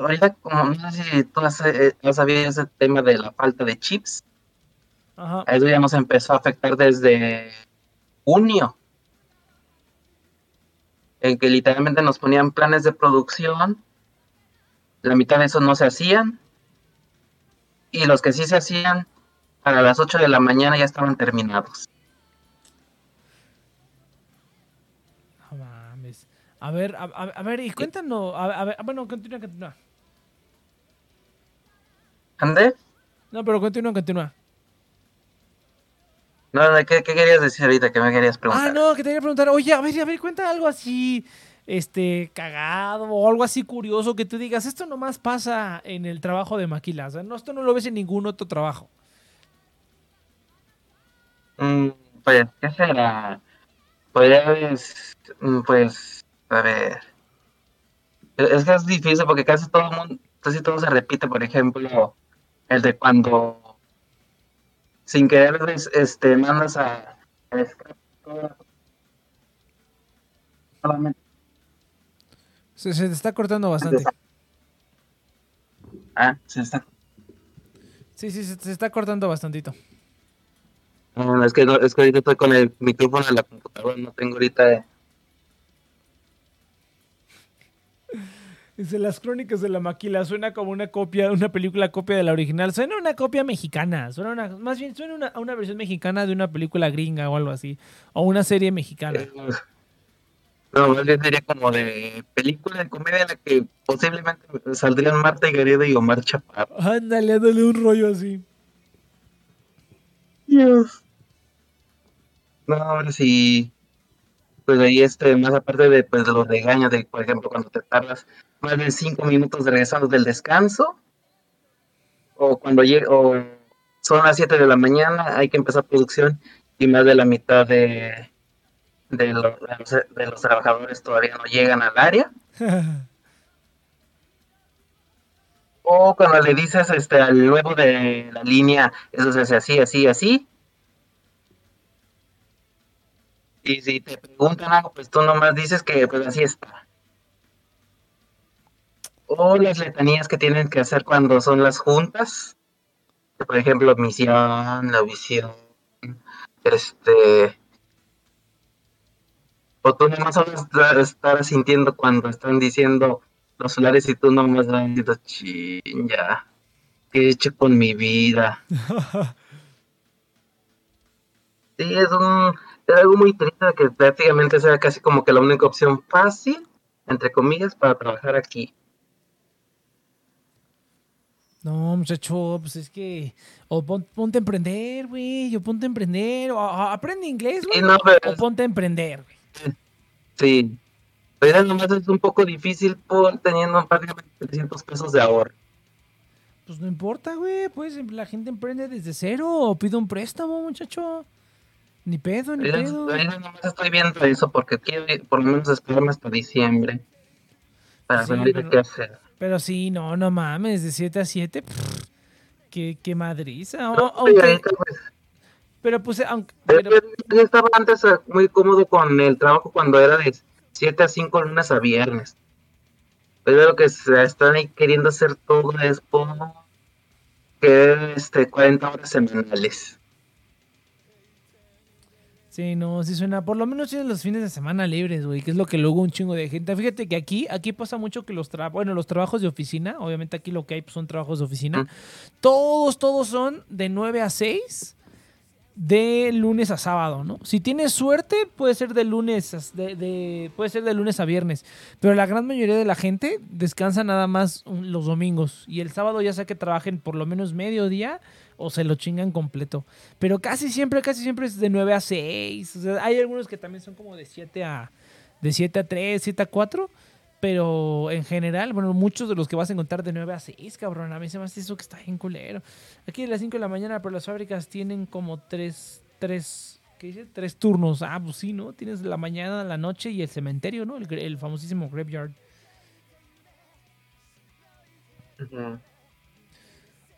ahorita, como no sé si tú has, eh, has sabido ese tema de la falta de chips, Ajá. eso ya nos empezó a afectar desde junio, en que literalmente nos ponían planes de producción, la mitad de eso no se hacían, y los que sí se hacían, para las 8 de la mañana ya estaban terminados. No mames. A ver, a, a- a ver, y cuéntanos. A, a ver, bueno, continúa, continúa. ¿Ande? No, pero continúa, continúa. No, no, ¿qué, qué querías decir ahorita? ¿Qué me querías preguntar? Ah, no, que te quería preguntar, oye, a ver, a ver, cuenta algo así, este, cagado o algo así curioso que tú digas, esto nomás pasa en el trabajo de Maquila, o sea, no, esto no lo ves en ningún otro trabajo. Mm, pues, ¿qué será? Pues, mm, pues, a ver. Es es que es difícil porque casi todo el mundo, casi todo se repite, por ejemplo, el de cuando sin querer este mandas a, Se, se te está cortando bastante. ah se está Sí, sí, se, se está cortando bastantito. no, es que no, es que ahorita estoy con el micrófono de la computadora no tengo ahorita Dice, las crónicas de la maquila suena como una copia, una película copia de la original. Suena una copia mexicana. Suena una, más bien suena una, una versión mexicana de una película gringa o algo así. O una serie mexicana. no más bien sería como de película de comedia en la que posiblemente saldrían Marta y Gareda y Omar Chaparro Ándale, ándale un rollo así. Dios. No, ahora sí. Pues ahí este, más aparte de pues, los regaños de, por ejemplo, cuando te tardas más de cinco minutos regresando del descanso, o cuando llega, o son las 7 de la mañana, hay que empezar producción y más de la mitad de, de, de los, de los trabajadores todavía no llegan al área. O cuando le dices este, al nuevo de la línea, eso se hace así, así, así. Y si te preguntan algo, pues tú nomás dices que pues así está. O las letanías que tienen que hacer cuando son las juntas. Por ejemplo, misión, la visión. Este. O tú nomás solo estar, estar sintiendo cuando están diciendo los solares y tú nomás vas diciendo, chin, ya. ¿Qué he hecho con mi vida? Sí, es un es algo muy triste que prácticamente sea casi como que la única opción fácil, entre comillas, para trabajar aquí. No, muchacho, pues es que. O pon- ponte a emprender, güey. O ponte a emprender. O, o aprende inglés, güey. Sí, no, pero O ponte a emprender, güey. sí. Pero nomás es un poco difícil por teniendo prácticamente 300 pesos de ahorro. Pues no importa, güey. Pues la gente emprende desde cero. O pide un préstamo, muchacho. Ni pedo, ni pedo. nomás estoy viendo eso porque quiero por lo menos esperarme hasta diciembre. Para Sí, pero- qué hacer. Pero sí, no, no mames. De 7 a 7. pff, qué, qué madriza. No, pues, pero pues, aunque. Pero, yo estaba antes eh, muy cómodo con el trabajo cuando era de 7 a 5 lunes a viernes. Pero lo que se están ahí queriendo hacer todo es por que este 40 horas semanales. Sí, no, sí suena. Por lo menos tienes los fines de semana libres, güey, que es lo que luego un chingo de gente. Fíjate que aquí, aquí pasa mucho que los trabajos, bueno, los trabajos de oficina, obviamente aquí lo que hay pues, son trabajos de oficina. Mm. Todos, todos son de 9 a 6, de lunes a sábado, ¿no? Si tienes suerte, puede ser de lunes, a- de, de- puede ser de lunes a viernes. Pero la gran mayoría de la gente descansa nada más los domingos. Y el sábado ya sea que trabajen por lo menos medio día o se lo chingan completo. Pero casi siempre, casi siempre es de 9 a 6. O sea, hay algunos que también son como de 7 a, de 7 a 3, 7 a 4. Pero en general, bueno, muchos de los que vas a encontrar de 9 a 6, cabrón. A mí se me hace eso que está bien culero. Aquí a las 5 de la mañana, pero las fábricas tienen como 3, 3, ¿qué dice? Tres turnos. Ah, pues sí, ¿no? Tienes la mañana, la noche y el cementerio, ¿no? El, el famosísimo graveyard. Ujú.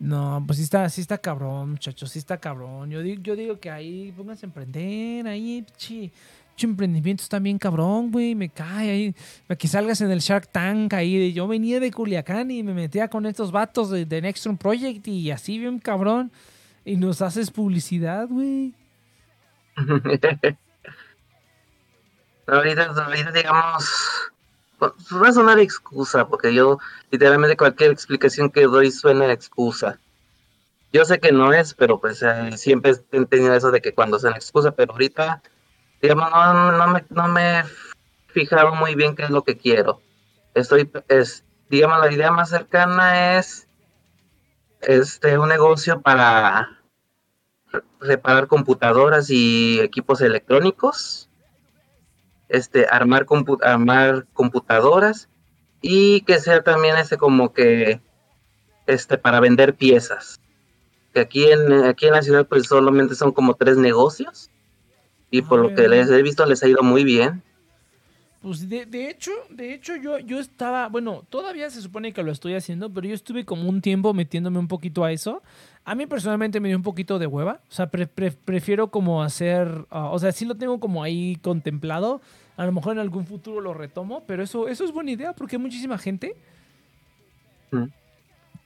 No, pues sí está, sí está cabrón, muchachos, sí está cabrón. Yo digo, yo digo que ahí pónganse a emprender, ahí, chi, chi emprendimiento está bien cabrón, güey, me cae ahí. Que salgas en el Shark Tank ahí, yo venía de Culiacán y me metía con estos vatos de, de Nextron Project y así bien cabrón. Y nos haces publicidad, güey. ahorita, ahorita digamos, va a sonar excusa, porque yo literalmente cualquier explicación que doy suena excusa. Yo sé que no es, pero pues eh, siempre he tenido eso de que cuando suena excusa, pero ahorita, digamos, no, no me, no me he fijado muy bien qué es lo que quiero. Estoy, es, digamos, la idea más cercana es este un negocio para reparar computadoras y equipos electrónicos, este, armar, compu- armar computadoras y que sea también este como que este para vender piezas. Que aquí en aquí en la ciudad pues solamente son como tres negocios y por lo que Ah. les he visto les ha ido muy bien. Pues de, de hecho, de hecho yo, yo estaba, bueno, todavía se supone que lo estoy haciendo, pero yo estuve como un tiempo metiéndome un poquito a eso. A mí personalmente me dio un poquito de hueva, o sea, pre- pre- prefiero como hacer, ah, o sea, sí lo tengo como ahí contemplado, a lo mejor en algún futuro lo retomo, pero eso, eso es buena idea porque hay muchísima gente. Mm.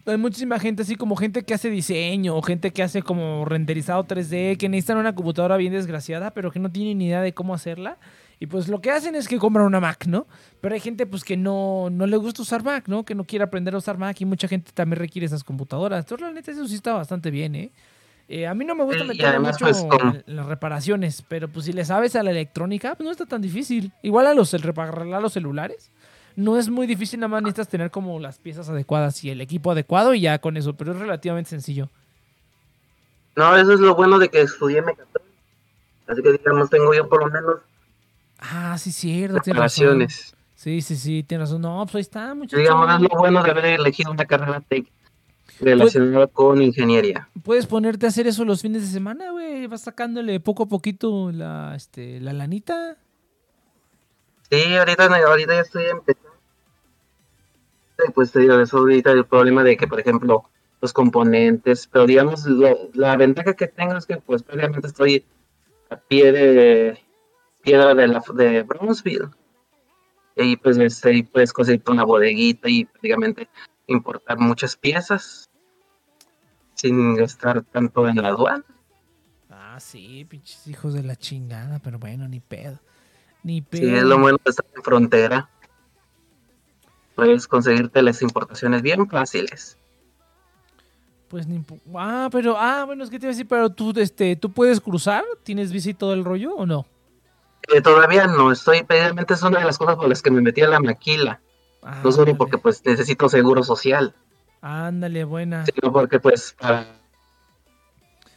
Hay muchísima gente, así como gente que hace diseño, o gente que hace como renderizado 3D, que necesitan una computadora bien desgraciada, pero que no tienen ni idea de cómo hacerla. Y pues lo que hacen es que compran una Mac, ¿no? Pero hay gente pues que no, no le gusta usar Mac, ¿no? Que no quiere aprender a usar Mac y mucha gente también requiere esas computadoras. Entonces, la neta, eso sí está bastante bien, ¿eh? Eh, a mí no me gusta además, mucho pues, en las reparaciones, pero pues si le sabes a la electrónica, pues no está tan difícil. Igual a los el reparar los celulares, no es muy difícil, nada más necesitas tener como las piezas adecuadas y el equipo adecuado y ya con eso, pero es relativamente sencillo. No, eso es lo bueno de que estudié mecatrónica. Así que digamos tengo yo por lo menos Ah, sí, cierto, reparaciones. Sí, sí, sí, tienes razón. No, pues ahí está, muchachos. Digamos, es lo bueno de haber elegido una carrera tech relacionada con ingeniería. Puedes ponerte a hacer eso los fines de semana, güey. Vas sacándole poco a poquito la, este, la lanita. Sí, ahorita, ahorita ya estoy empezando. Pues te digo, eso ahorita el problema de que, por ejemplo, los componentes, pero digamos, lo- la ventaja que tengo es que pues previamente estoy a pie de piedra de, la, de Brownsville. Y pues este, ahí puedes conseguir una bodeguita y prácticamente importar muchas piezas sin gastar tanto en la aduana. Ah, sí, pinches hijos de la chingada, pero bueno, ni pedo. Ni pedo. Sí, es lo bueno de estar en frontera. Puedes conseguirte las importaciones bien fáciles. Pues ni Ah, pero ah, bueno, es que te iba a decir, pero tú este, tú puedes cruzar, ¿tienes bici y todo el rollo o no? Eh, todavía no estoy, precisamente es una de las cosas por las que me metí a la maquila. No solo porque pues necesito seguro social, Ándale, buena. sino porque pues para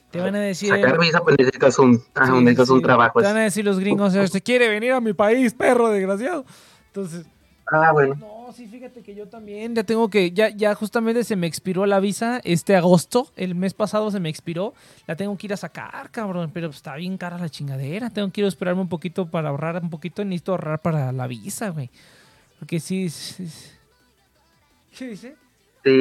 Te van a decir sacar visa pues necesitas un, ah, sí, necesitas sí, un trabajo. Te van a decir los gringos, se quiere venir a mi país, perro desgraciado. Entonces, Ah, bueno. No, sí, fíjate que yo también ya tengo que, ya, ya justamente se me expiró la visa este agosto, el mes pasado se me expiró, la tengo que ir a sacar, cabrón, pero está bien cara la chingadera, tengo que ir a esperarme un poquito para ahorrar un poquito, necesito ahorrar para la visa, güey. Porque sí, sí, sí. ¿Qué dice? Sí.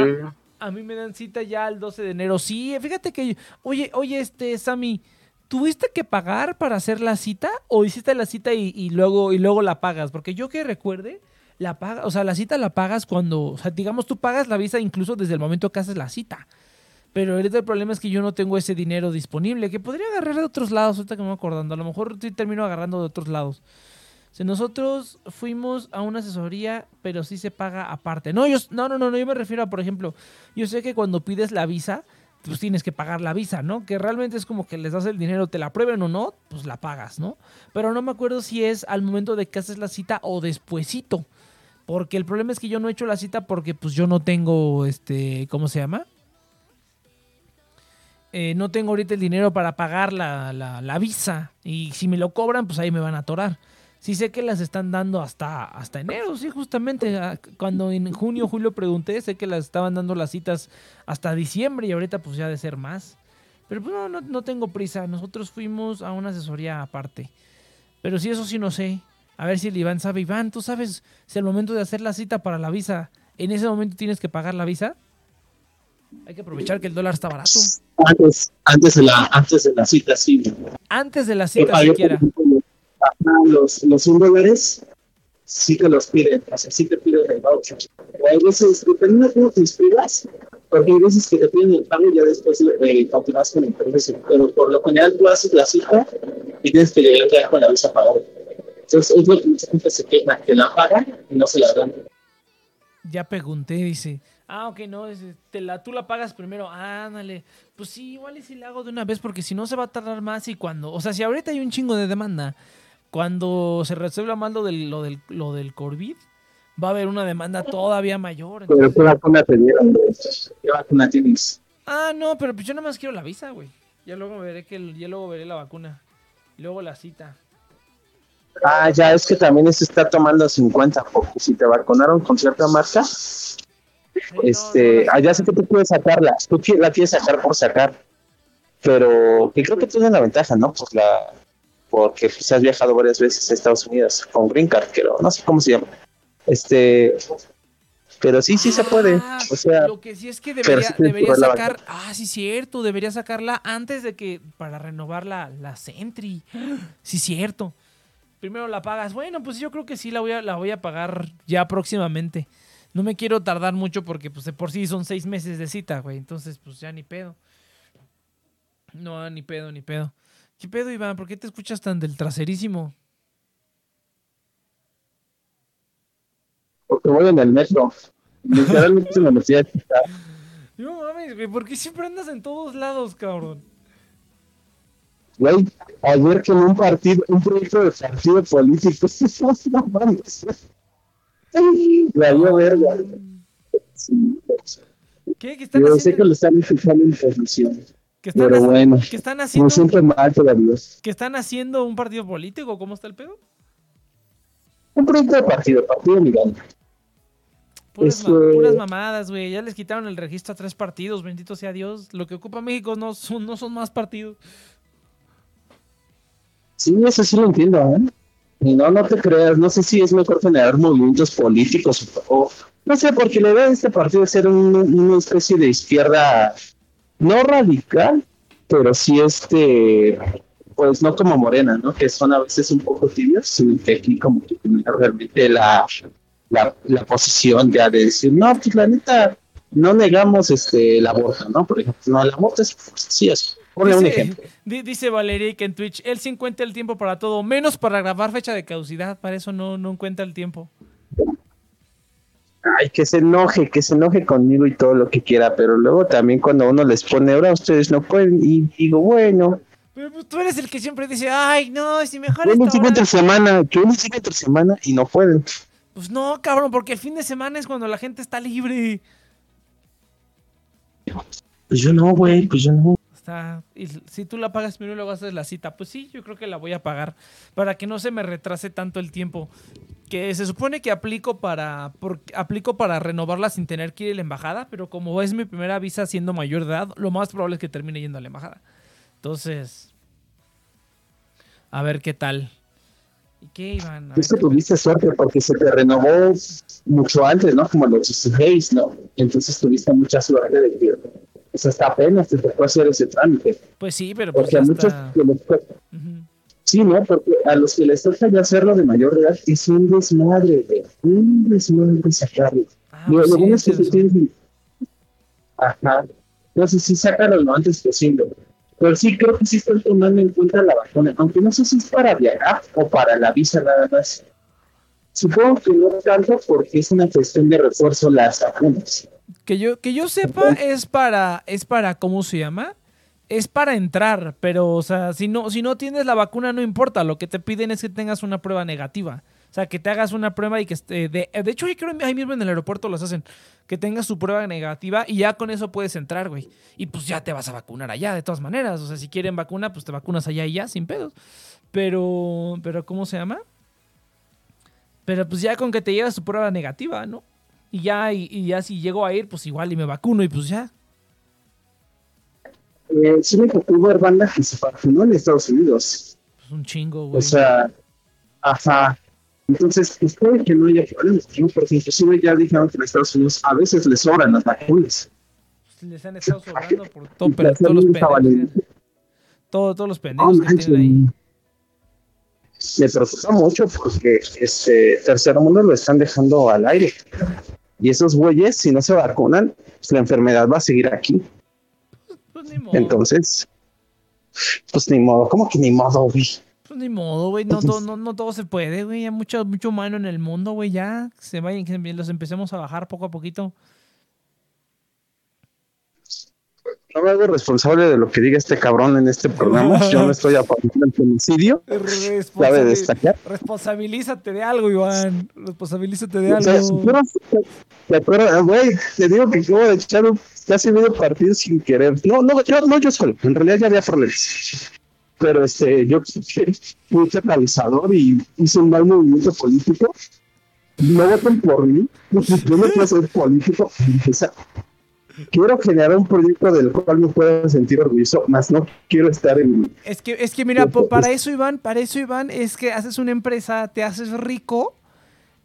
A mí me dan cita ya el 12 de enero. Sí, fíjate que, oye, oye, este, Sammy, ¿tuviste que pagar para hacer la cita o hiciste la cita y, y luego, y luego la pagas? Porque yo que recuerde, la paga, o sea, la cita la pagas cuando, o sea, digamos, tú pagas la visa incluso desde el momento que haces la cita. Pero ahorita el problema es que yo no tengo ese dinero disponible, que podría agarrar de otros lados, ahorita que me voy acordando. A lo mejor sí termino agarrando de otros lados. O sea, nosotros fuimos a una asesoría, pero sí se paga aparte. No, yo, no, no, no, yo me refiero a, por ejemplo, yo sé que cuando pides la visa, pues tienes que pagar la visa, ¿no? Que realmente es como que les das el dinero, te la prueben o no, pues la pagas, ¿no? Pero no me acuerdo si es al momento de que haces la cita o despuesito. Porque el problema es que yo no he hecho la cita porque pues yo no tengo, este, ¿cómo se llama? Eh, no tengo ahorita el dinero para pagar la, la, la visa. Y si me lo cobran, pues ahí me van a atorar. Sí sé que las están dando hasta, hasta enero, sí, justamente. Cuando en junio, julio pregunté, sé que las estaban dando las citas hasta diciembre y ahorita pues ya de ser más. Pero pues no, no, no tengo prisa. Nosotros fuimos a una asesoría aparte. Pero sí, eso sí no sé. A ver si el Iván sabe. Iván, ¿tú sabes si al momento de hacer la cita para la visa, en ese momento tienes que pagar la visa? Hay que aprovechar que el dólar está barato. Antes, antes, de, la, antes de la cita, sí. Antes de la cita por siquiera. Los, los 100 dólares, sí te los piden, o sea, sí te piden el voucher. O hay veces, dependiendo de cómo te inscribas, porque hay veces que te piden el pago y ya después eh, continúas con el servicio. Pero por lo general tú haces la cita y tienes que llegar ya con la visa pagada. Entonces es lo que mucha gente se queja, que la pagan y no se la dan. Ya pregunté, dice. Ah, ok, no, te la, tú la pagas primero. Ándale. Pues sí, igual y si la hago de una vez, porque si no se va a tardar más y cuando. O sea, si ahorita hay un chingo de demanda, cuando se resuelva más lo del, lo del, lo del COVID, va a haber una demanda todavía mayor. Pero ¿qué vacuna te dieron? ¿Qué vacuna tienes? Ah, no, pero pues yo nada más quiero la visa, güey. Ya luego veré que ya luego veré la vacuna. Luego la cita. Ah, ya es que también eso está tomando 50, porque si te vacunaron con cierta marca, Sí, no, no, este, la allá sí que tú puedes sacarla, tú la quieres sacar por sacar, pero que creo que tiene la ventaja, ¿no? Por la, porque pues, has viajado varias veces a Estados Unidos con Green Card, creo, no sé cómo se llama. Este, pero sí, sí se puede, Ah, o sea, lo que sí es que debería, sí sacar. Ah, sí, cierto. Debería sacarla antes de que. Para renovar la, la Sentry. Sí, cierto. Primero la pagas. Bueno, pues yo creo que sí la voy a, la voy a pagar ya próximamente. No me quiero tardar mucho porque, pues, de por sí son seis meses de cita, güey. Entonces, pues ya ni pedo. No, ni pedo, ni pedo. ¿Qué pedo, Iván? ¿Por qué te escuchas tan del traserísimo? porque voy en el metro, literalmente me quitar. No mames, güey. ¿Por qué siempre andas en todos lados, cabrón? Güey, ayer que en un partido, un proyecto de partido político, no mames. Valió verga. ¿Qué? ¿Qué están yo sé haciendo? que lo están escuchando en ¿Qué están, pero bueno, ¿Qué están como haciendo? siempre mal todavía. ¿Que están haciendo un partido político? ¿Cómo está el pedo? Un proyecto de partido, partido legal. Puras, ma- puras mamadas, güey. Ya les quitaron el registro a tres partidos, bendito sea Dios. Lo que ocupa México no son, no son más partidos. Sí, eso sí lo entiendo, ¿eh? Y no, no te creas, no sé si es mejor generar movimientos políticos o, no sé, porque la idea de este partido es ser un- una especie de izquierda no radical, pero sí este, pues no como Morena, ¿no? Que son a veces un poco tibios, sino que aquí como que realmente la, la, la posición ya de decir, no, pues la neta, no negamos este el aborto, ¿no? Por ejemplo, no, el aborto es, sí es, ponle un Dice, ejemplo. di- dice Valeria que en Twitch, él sí encuentra el tiempo para todo, menos para grabar fecha de caducidad. Para eso no, no encuentra el tiempo. Ay, que se enoje, que se enoje conmigo y todo lo que quiera, pero luego también cuando uno les pone, ahora ustedes no pueden, y digo, bueno, Pero pues, tú eres el que siempre dice, ay, no, si mejor yo les digo hora". entre semana, yo les entre semana y no pueden. Pues no, cabrón, porque el fin de semana es cuando la gente está libre. Pues yo no, güey, pues yo no. Está, y si tú la pagas primero y luego haces la cita, pues sí, yo creo que la voy a pagar para que no se me retrase tanto el tiempo. Que se supone que aplico para por- aplico para renovarla sin tener que ir a la embajada, pero como es mi primera visa siendo mayor de edad, lo más probable es que termine yendo a la embajada. Entonces, a ver qué tal. ¿Y qué, Iván? A ver Es que qué tal. tuviste suerte porque se te renovó mucho antes, ¿no? Como los 16, ¿no? Entonces tuviste mucha suerte de que, pues hasta apenas te tocó hacer ese trámite. Pues sí, pero pues Porque a muchos, que les toca- sí, ¿no? Porque a los que les toca ya hacerlo de mayor edad es un desmadre, güey. Un desmadre sacarlo. Ah, Lo, pues lo sí, bueno es que se tienen- Ajá. Entonces sí, sácalo lo antes posible. Pero sí, creo que sí están tomando en cuenta la vacuna. Aunque no sé si es para viajar o para la visa nada más. Supongo que no tanto porque es una cuestión de refuerzo las vacunas. Que yo, que yo sepa, es para, es para, ¿cómo se llama? Es para entrar, pero, o sea, si no, si no tienes la vacuna, no importa. Lo que te piden es que tengas una prueba negativa. O sea, que te hagas una prueba y que esté. De, de hecho, yo creo que ahí mismo en el aeropuerto los hacen. Que tengas tu prueba negativa y ya con eso puedes entrar, güey. Y pues ya te vas a vacunar allá, de todas maneras. O sea, si quieren vacuna, pues te vacunas allá y ya, sin pedos. Pero, pero, ¿cómo se llama? Pero pues ya con que te llevas tu prueba negativa, ¿no? Y ya, y, y ya si llego a ir, pues igual y me vacuno y pues ya. Eh, sí me tocó ver banda que se vacunó en Estados Unidos. Pues un chingo, güey. O sea, ajá. Entonces, pues puede que no haya problemas, ¿no? Porque inclusive ya dijeron que en Estados Unidos a veces les sobran las vacunas. Pues, les han estado sobrando por todo, pero todos los pendejos. que- todo- todos los pendejos que manches. tienen ahí. Me preocupa mucho porque este tercer mundo lo están dejando al aire. Y esos güeyes, si no se vacunan, pues la enfermedad va a seguir aquí. Pues ni modo. Entonces, pues ni modo, ¿cómo que ni modo, güey? Pues ni modo, güey. No, todo- no, no todo se puede, güey. Hay mucho, mucho humano en el mundo, güey. Ya se vayan, que los empecemos a bajar poco a poquito. No me hago responsable de lo que diga este cabrón en este programa. Yo no estoy a favor del femicidio. Cabe destacar. Responsabilízate de algo, Iván. Responsabilízate de O sea, algo. pero- güey, te digo que acabo de echar un casi medio partido sin querer. No, no, yo, no yo solo. En realidad ya había problemas. Pero este, yo fui catalizador y hice un mal movimiento político. No voten por mí. Yo no quiero ser político. Esa- Quiero generar un proyecto del cual me pueda sentir orgulloso, más no quiero estar en. Es que, es que mira, po- para eso, Iván, para eso, Iván, es que haces una empresa, te haces rico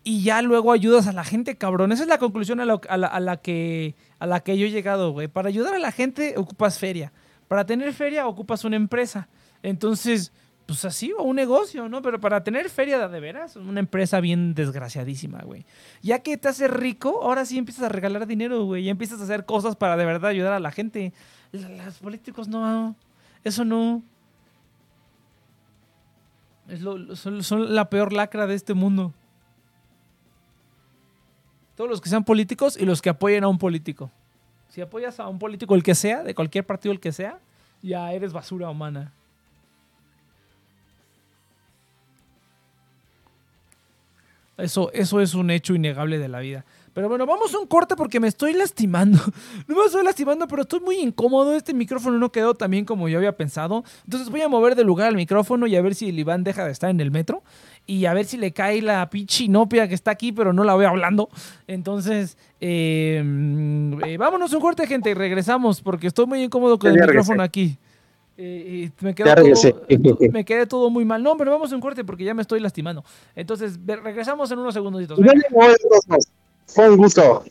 y ya luego ayudas a la gente, cabrón. Esa es la conclusión a, lo- a la, a la que, a la que yo he llegado, güey. Para ayudar a la gente ocupas feria. Para tener feria ocupas una empresa. Entonces, pues así, o un negocio, ¿no? Pero para tener feria de, veras, una empresa bien desgraciadísima, güey. Ya que te haces rico, ahora sí empiezas a regalar dinero, güey. Ya empiezas a hacer cosas para de verdad ayudar a la gente. Los políticos no, eso no. Es lo- son, son la peor lacra de este mundo. Todos los que sean políticos y los que apoyen a un político. Si apoyas a un político, el que sea, de cualquier partido el que sea, ya eres basura humana. Eso, eso es un hecho innegable de la vida. Pero bueno, vamos a un corte porque me estoy lastimando. No me estoy lastimando, pero estoy muy incómodo. Este micrófono no quedó tan bien como yo había pensado. Entonces voy a mover de lugar al micrófono y a ver si el Iván deja de estar en el metro. Y a ver si le cae la pinche inopia que está aquí, pero no la veo hablando. Entonces, eh, mm, eh, vámonos un corte, gente, y regresamos porque estoy muy incómodo con el micrófono aquí. Eh, y me, quedó todo, me quedé todo muy mal. No, pero vamos a un corte porque ya me estoy lastimando. Entonces, regresamos en unos Cosmos. Fue un gusto.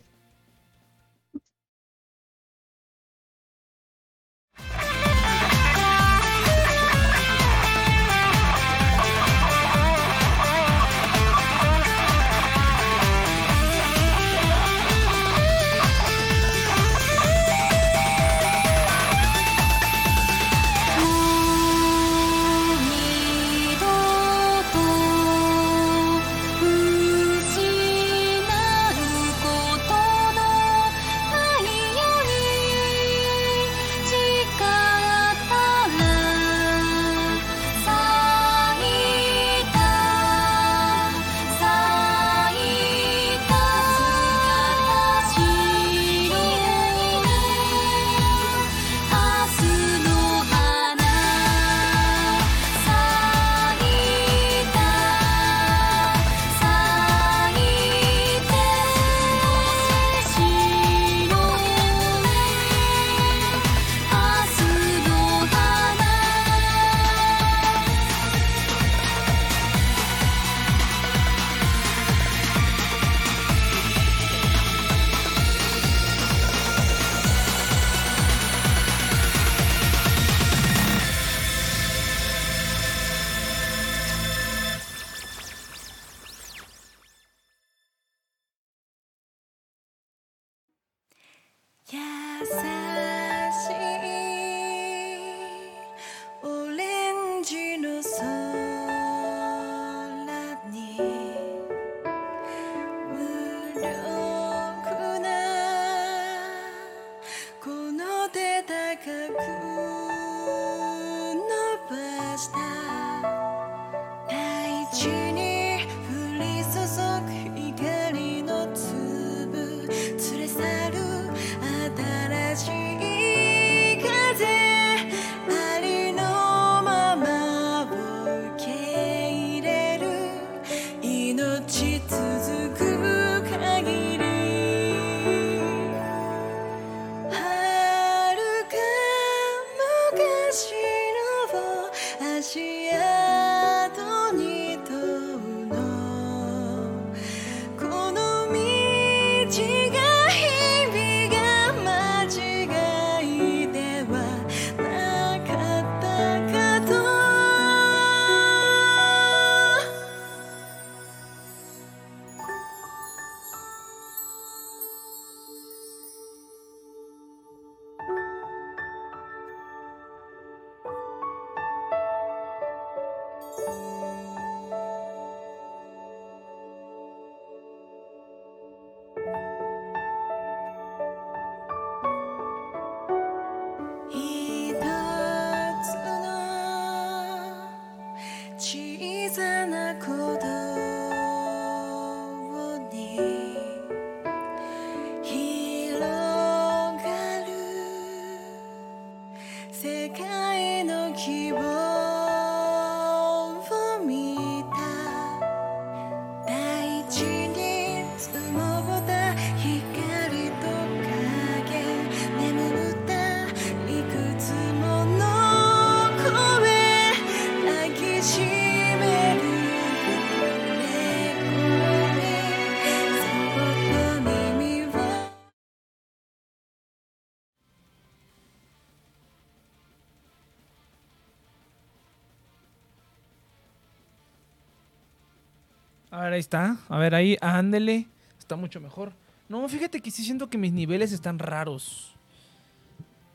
Ahí está. A ver, ahí, ándele. Está mucho mejor. No, fíjate que sí siento que mis niveles están raros.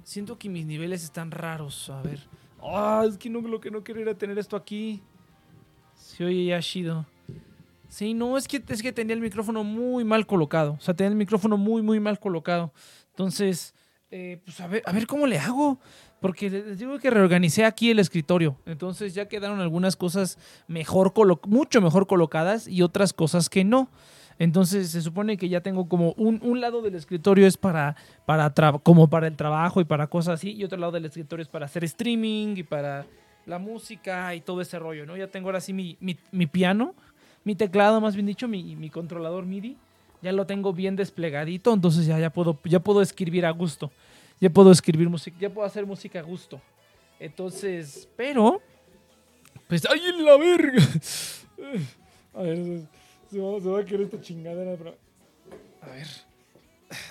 Siento que mis niveles están raros. A ver. Ah, es que no, lo que no quiero era tener esto aquí. Se oye ya chido. Sí, no, es que, es que tenía el micrófono muy mal colocado. O sea, tenía el micrófono muy, muy mal colocado. Entonces, eh, pues a ver, a ver cómo le hago. Porque les digo que reorganicé aquí el escritorio. Entonces ya quedaron algunas cosas mejor mucho mejor colocadas y otras cosas que no. Entonces se supone que ya tengo como un, un lado del escritorio es para, para como para el trabajo y para cosas así, y otro lado del escritorio es para hacer streaming y para la música y todo ese rollo, ¿no? Ya tengo ahora sí mi, mi- mi piano, mi teclado, más bien dicho, mi, mi controlador MIDI, ya lo tengo bien desplegadito, entonces ya, ya, puedo, ya puedo escribir a gusto, ya puedo escribir música, ya puedo hacer música a gusto. Entonces, pero, pues, ¡ay, en la verga! A ver, se- va, a querer esta chingadera. A ver.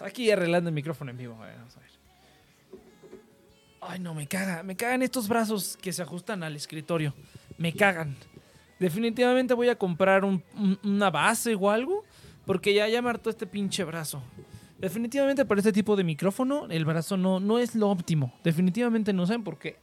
Aquí arreglando el micrófono en vivo. A ver, vamos a ver. Ay, no, me caga. Me cagan estos brazos que se ajustan al escritorio. Me cagan. Definitivamente voy a comprar un- una base o algo. Porque ya, ya me hartó este pinche brazo. Definitivamente para este tipo de micrófono, el brazo no, no es lo óptimo. Definitivamente no saben por qué.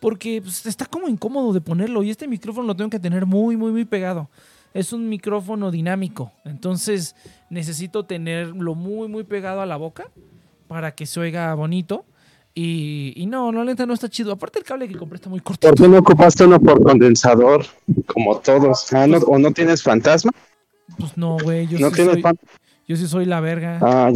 Porque pues, está como incómodo de ponerlo. Y este micrófono lo tengo que tener muy, muy, muy pegado. Es un micrófono dinámico. Entonces necesito tenerlo muy, muy pegado a la boca para que se oiga bonito. Y, y no, no, neta no está chido. Aparte el cable que compré está muy corto. ¿Por qué no ocupaste uno por condensador? Como todos. Ah, ¿no? ¿O no tienes fantasma? Pues no, güey. Yo, ¿No sí tienes soy, yo sí soy la verga. Ah,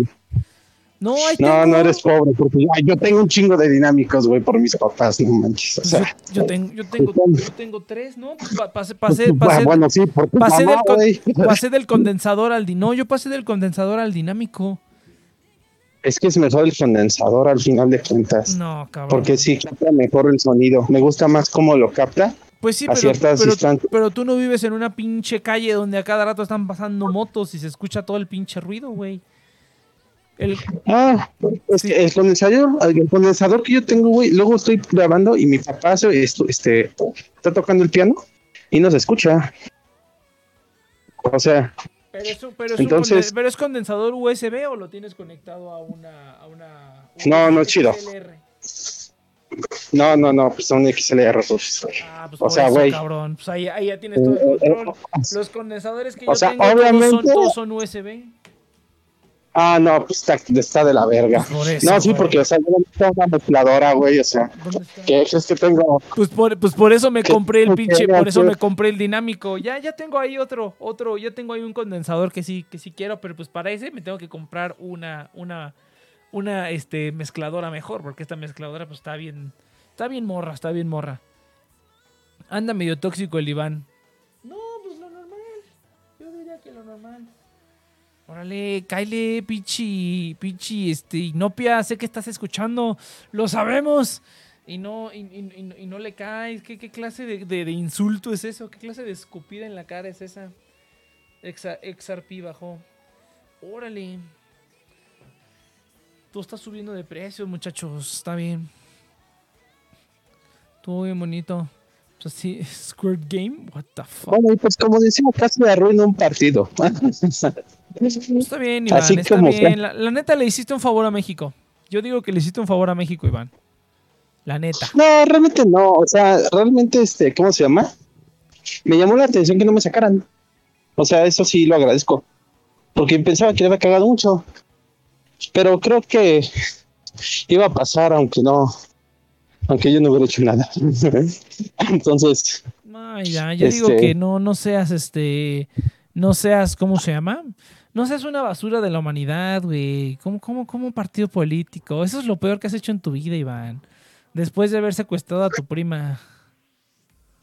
No, ahí no, tengo. no eres pobre. Porque ay, yo tengo un chingo de dinámicos, güey, por mis papás, no manches. O Pues sea, yo, yo tengo, yo tengo, yo tengo tres, ¿no? Pues pa- pasé, pasé, ah, pasé, bueno, sí, por tu pasé mamá, del con- pasé del condensador al di- no, yo pasé del condensador al dinámico. Es que es mejor el condensador al final de cuentas. No, cabrón. Porque sí capta mejor el sonido. Me gusta más cómo lo capta. Pues sí, a pero, ciertas pero, pero tú no vives en una pinche calle donde a cada rato están pasando motos y se escucha todo el pinche ruido, güey. El, Ah, es Sí. que el condensador, el condensador que yo tengo, güey, luego estoy grabando y mi papá se- esto- este, está tocando el piano y no se escucha. O sea, pero, es, pero, Entonces- pero es condensador USB o lo tienes conectado a una. A una No, no chido. XLR? no, no, no, pues son XLR. pues. Ah, pues O sea, güey. cabrón. Pues ahí, ahí ya tienes todo el control. Los condensadores que O yo sea, tengo todos son, todos son USB. Ah, no, pues está, está de la verga. Por eso, No, sí, güey. porque, o sea, yo no tengo una mezcladora, güey, o sea, ¿Dónde está? que es que tengo, Pues por, pues por eso me compré el pinche, por eso me compré el dinámico. Ya, ya tengo ahí otro, otro, ya tengo ahí un condensador que sí, que sí quiero, pero pues para ese me tengo que comprar una, una, una este mezcladora mejor, porque esta mezcladora pues está bien, está bien morra, está bien morra. Anda medio tóxico el Iván. No, pues lo normal. Yo diría que lo normal. Órale, Kyle, pichi, pichi, este, Inopia, sé que estás escuchando, lo sabemos. Y no, y, no le caes. ¿Qué, clase de, insulto es eso? ¿Qué clase de escupida en la cara es esa? Exa, XRP bajó. Órale. Tú estás subiendo de precio, muchachos. Está bien. Todo bien bonito. Pues así, Squirt Game. What the fuck. bueno, y pues como decimos, casi me un partido. Está bien, Iván. Así está como bien. la neta le hiciste un favor a México. Yo digo que le hiciste un favor a México, Iván. La neta. No, realmente no. O sea, realmente, este, ¿cómo se llama? Me llamó la atención que no me sacaran. O sea, eso sí lo agradezco. Porque pensaba que le había cagado mucho. Pero creo que iba a pasar, aunque no, aunque yo no hubiera hecho nada. Entonces, No, ya, yo digo Este- que no, no seas este. No seas, ¿cómo se llama? No seas una basura de la humanidad, güey. ¿Cómo, cómo, cómo partido político? Eso es lo peor que has hecho en tu vida, Iván. Después de haber secuestrado a tu prima.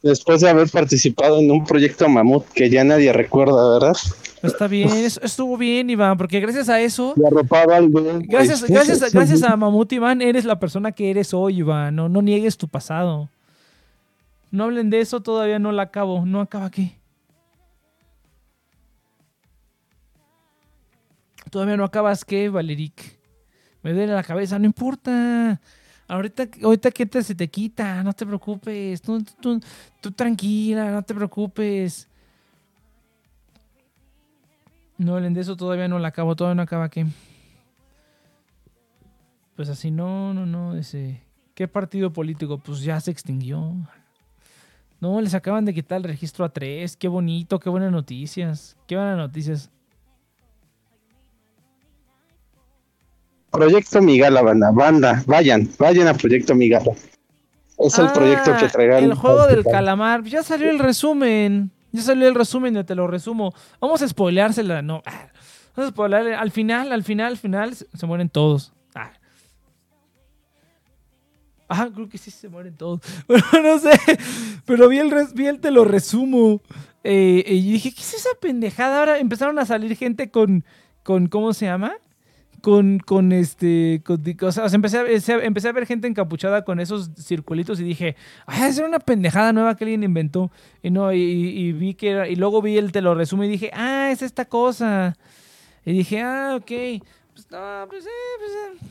Después de haber participado en un proyecto mamut que ya nadie recuerda, ¿verdad? Está bien, estuvo bien, Iván, porque gracias a eso. Arropaba al güey. Gracias, gracias, sí, gracias a Mamut Iván, eres la persona que eres hoy, Iván. No, no niegues tu pasado. No hablen de eso, todavía no la acabo. ¿No acaba qué? Todavía no acabas qué, Valeric. Me duele la cabeza, no importa. Ahorita, ahorita que te, se te quita, no te preocupes. Tú, tú- tú tranquila, no te preocupes. No hablen de eso, todavía no la acabo, todavía no acaba qué. Pues así, no, no, no, ese... ¿Qué partido político? Pues ya se extinguió. No, les acaban de quitar el registro a tres. Qué bonito, qué buenas noticias. Qué buenas noticias. Proyecto Migala, banda, banda, vayan, vayan a Proyecto Migala. Es el Ah, proyecto que traerán. El juego del calamar. Ya salió el resumen. Ya salió el resumen, ya te lo resumo. Vamos a spoileársela. No. Vamos a spoilearle. Al final, al final, al final, se se mueren todos. Ah. Ah, creo que sí se mueren todos. Bueno, no sé. Pero vi el, res- vi el te lo resumo. Eh, y dije, ¿qué es esa pendejada? Ahora empezaron a salir gente con. con ¿Cómo se llama? Con, con este, con, empecé, a, empecé a- ver gente encapuchada con esos circulitos y dije, ah, esa era una pendejada nueva que alguien inventó. Y no, y, vi que era, y luego vi el te lo resumo y dije, ah, es esta cosa. Y dije, ah, ok. Pues no, pues, eh, pues eh.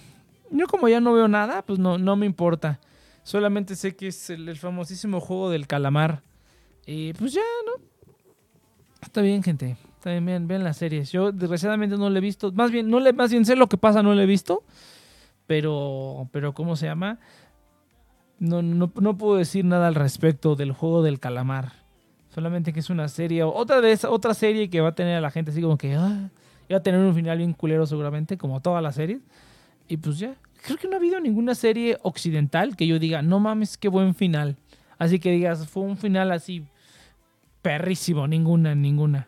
Yo como ya no veo nada, pues no, no me importa. Solamente sé que es el, el famosísimo juego del calamar. Y pues ya, ¿no? Está bien, gente. Bien, vean, vean las series. Yo desgraciadamente no lo he visto. Más bien, no le, más bien sé lo que pasa, no lo he visto. Pero, pero ¿cómo se llama? No, no, no puedo decir nada al respecto del juego del calamar. Solamente que es una serie. Otra vez, otra serie que va a tener a la gente así como que. Ah, va a tener un final bien culero seguramente, como todas las series. Y pues ya. Creo que no ha habido ninguna serie occidental que yo diga, no mames, qué buen final. Así que digas, fue un final así perrísimo. Ninguna, ninguna.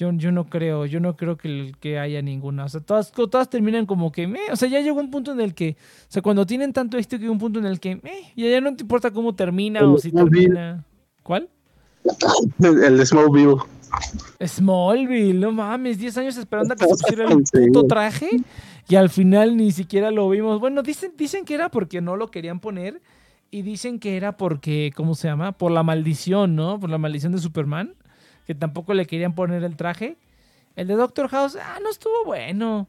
Yo, yo no creo, yo no creo que, que haya ninguna. O sea, todas, todas terminan como que, meh. o sea, ya llegó un punto en el que, o sea, cuando tienen tanto éxito, llega un punto en el que, meh, ya, ya no te importa cómo termina o si termina. ¿Cuál? El, el de Smallville. Smallville, no mames, 10 años esperando a que se pusiera el puto traje y al final ni siquiera lo vimos. Bueno, dicen, dicen que era porque no lo querían poner y dicen que era porque, ¿cómo se llama? Por la maldición, ¿no? Por la maldición de Superman, que tampoco le querían poner el traje. El de Doctor House, ah, no estuvo bueno.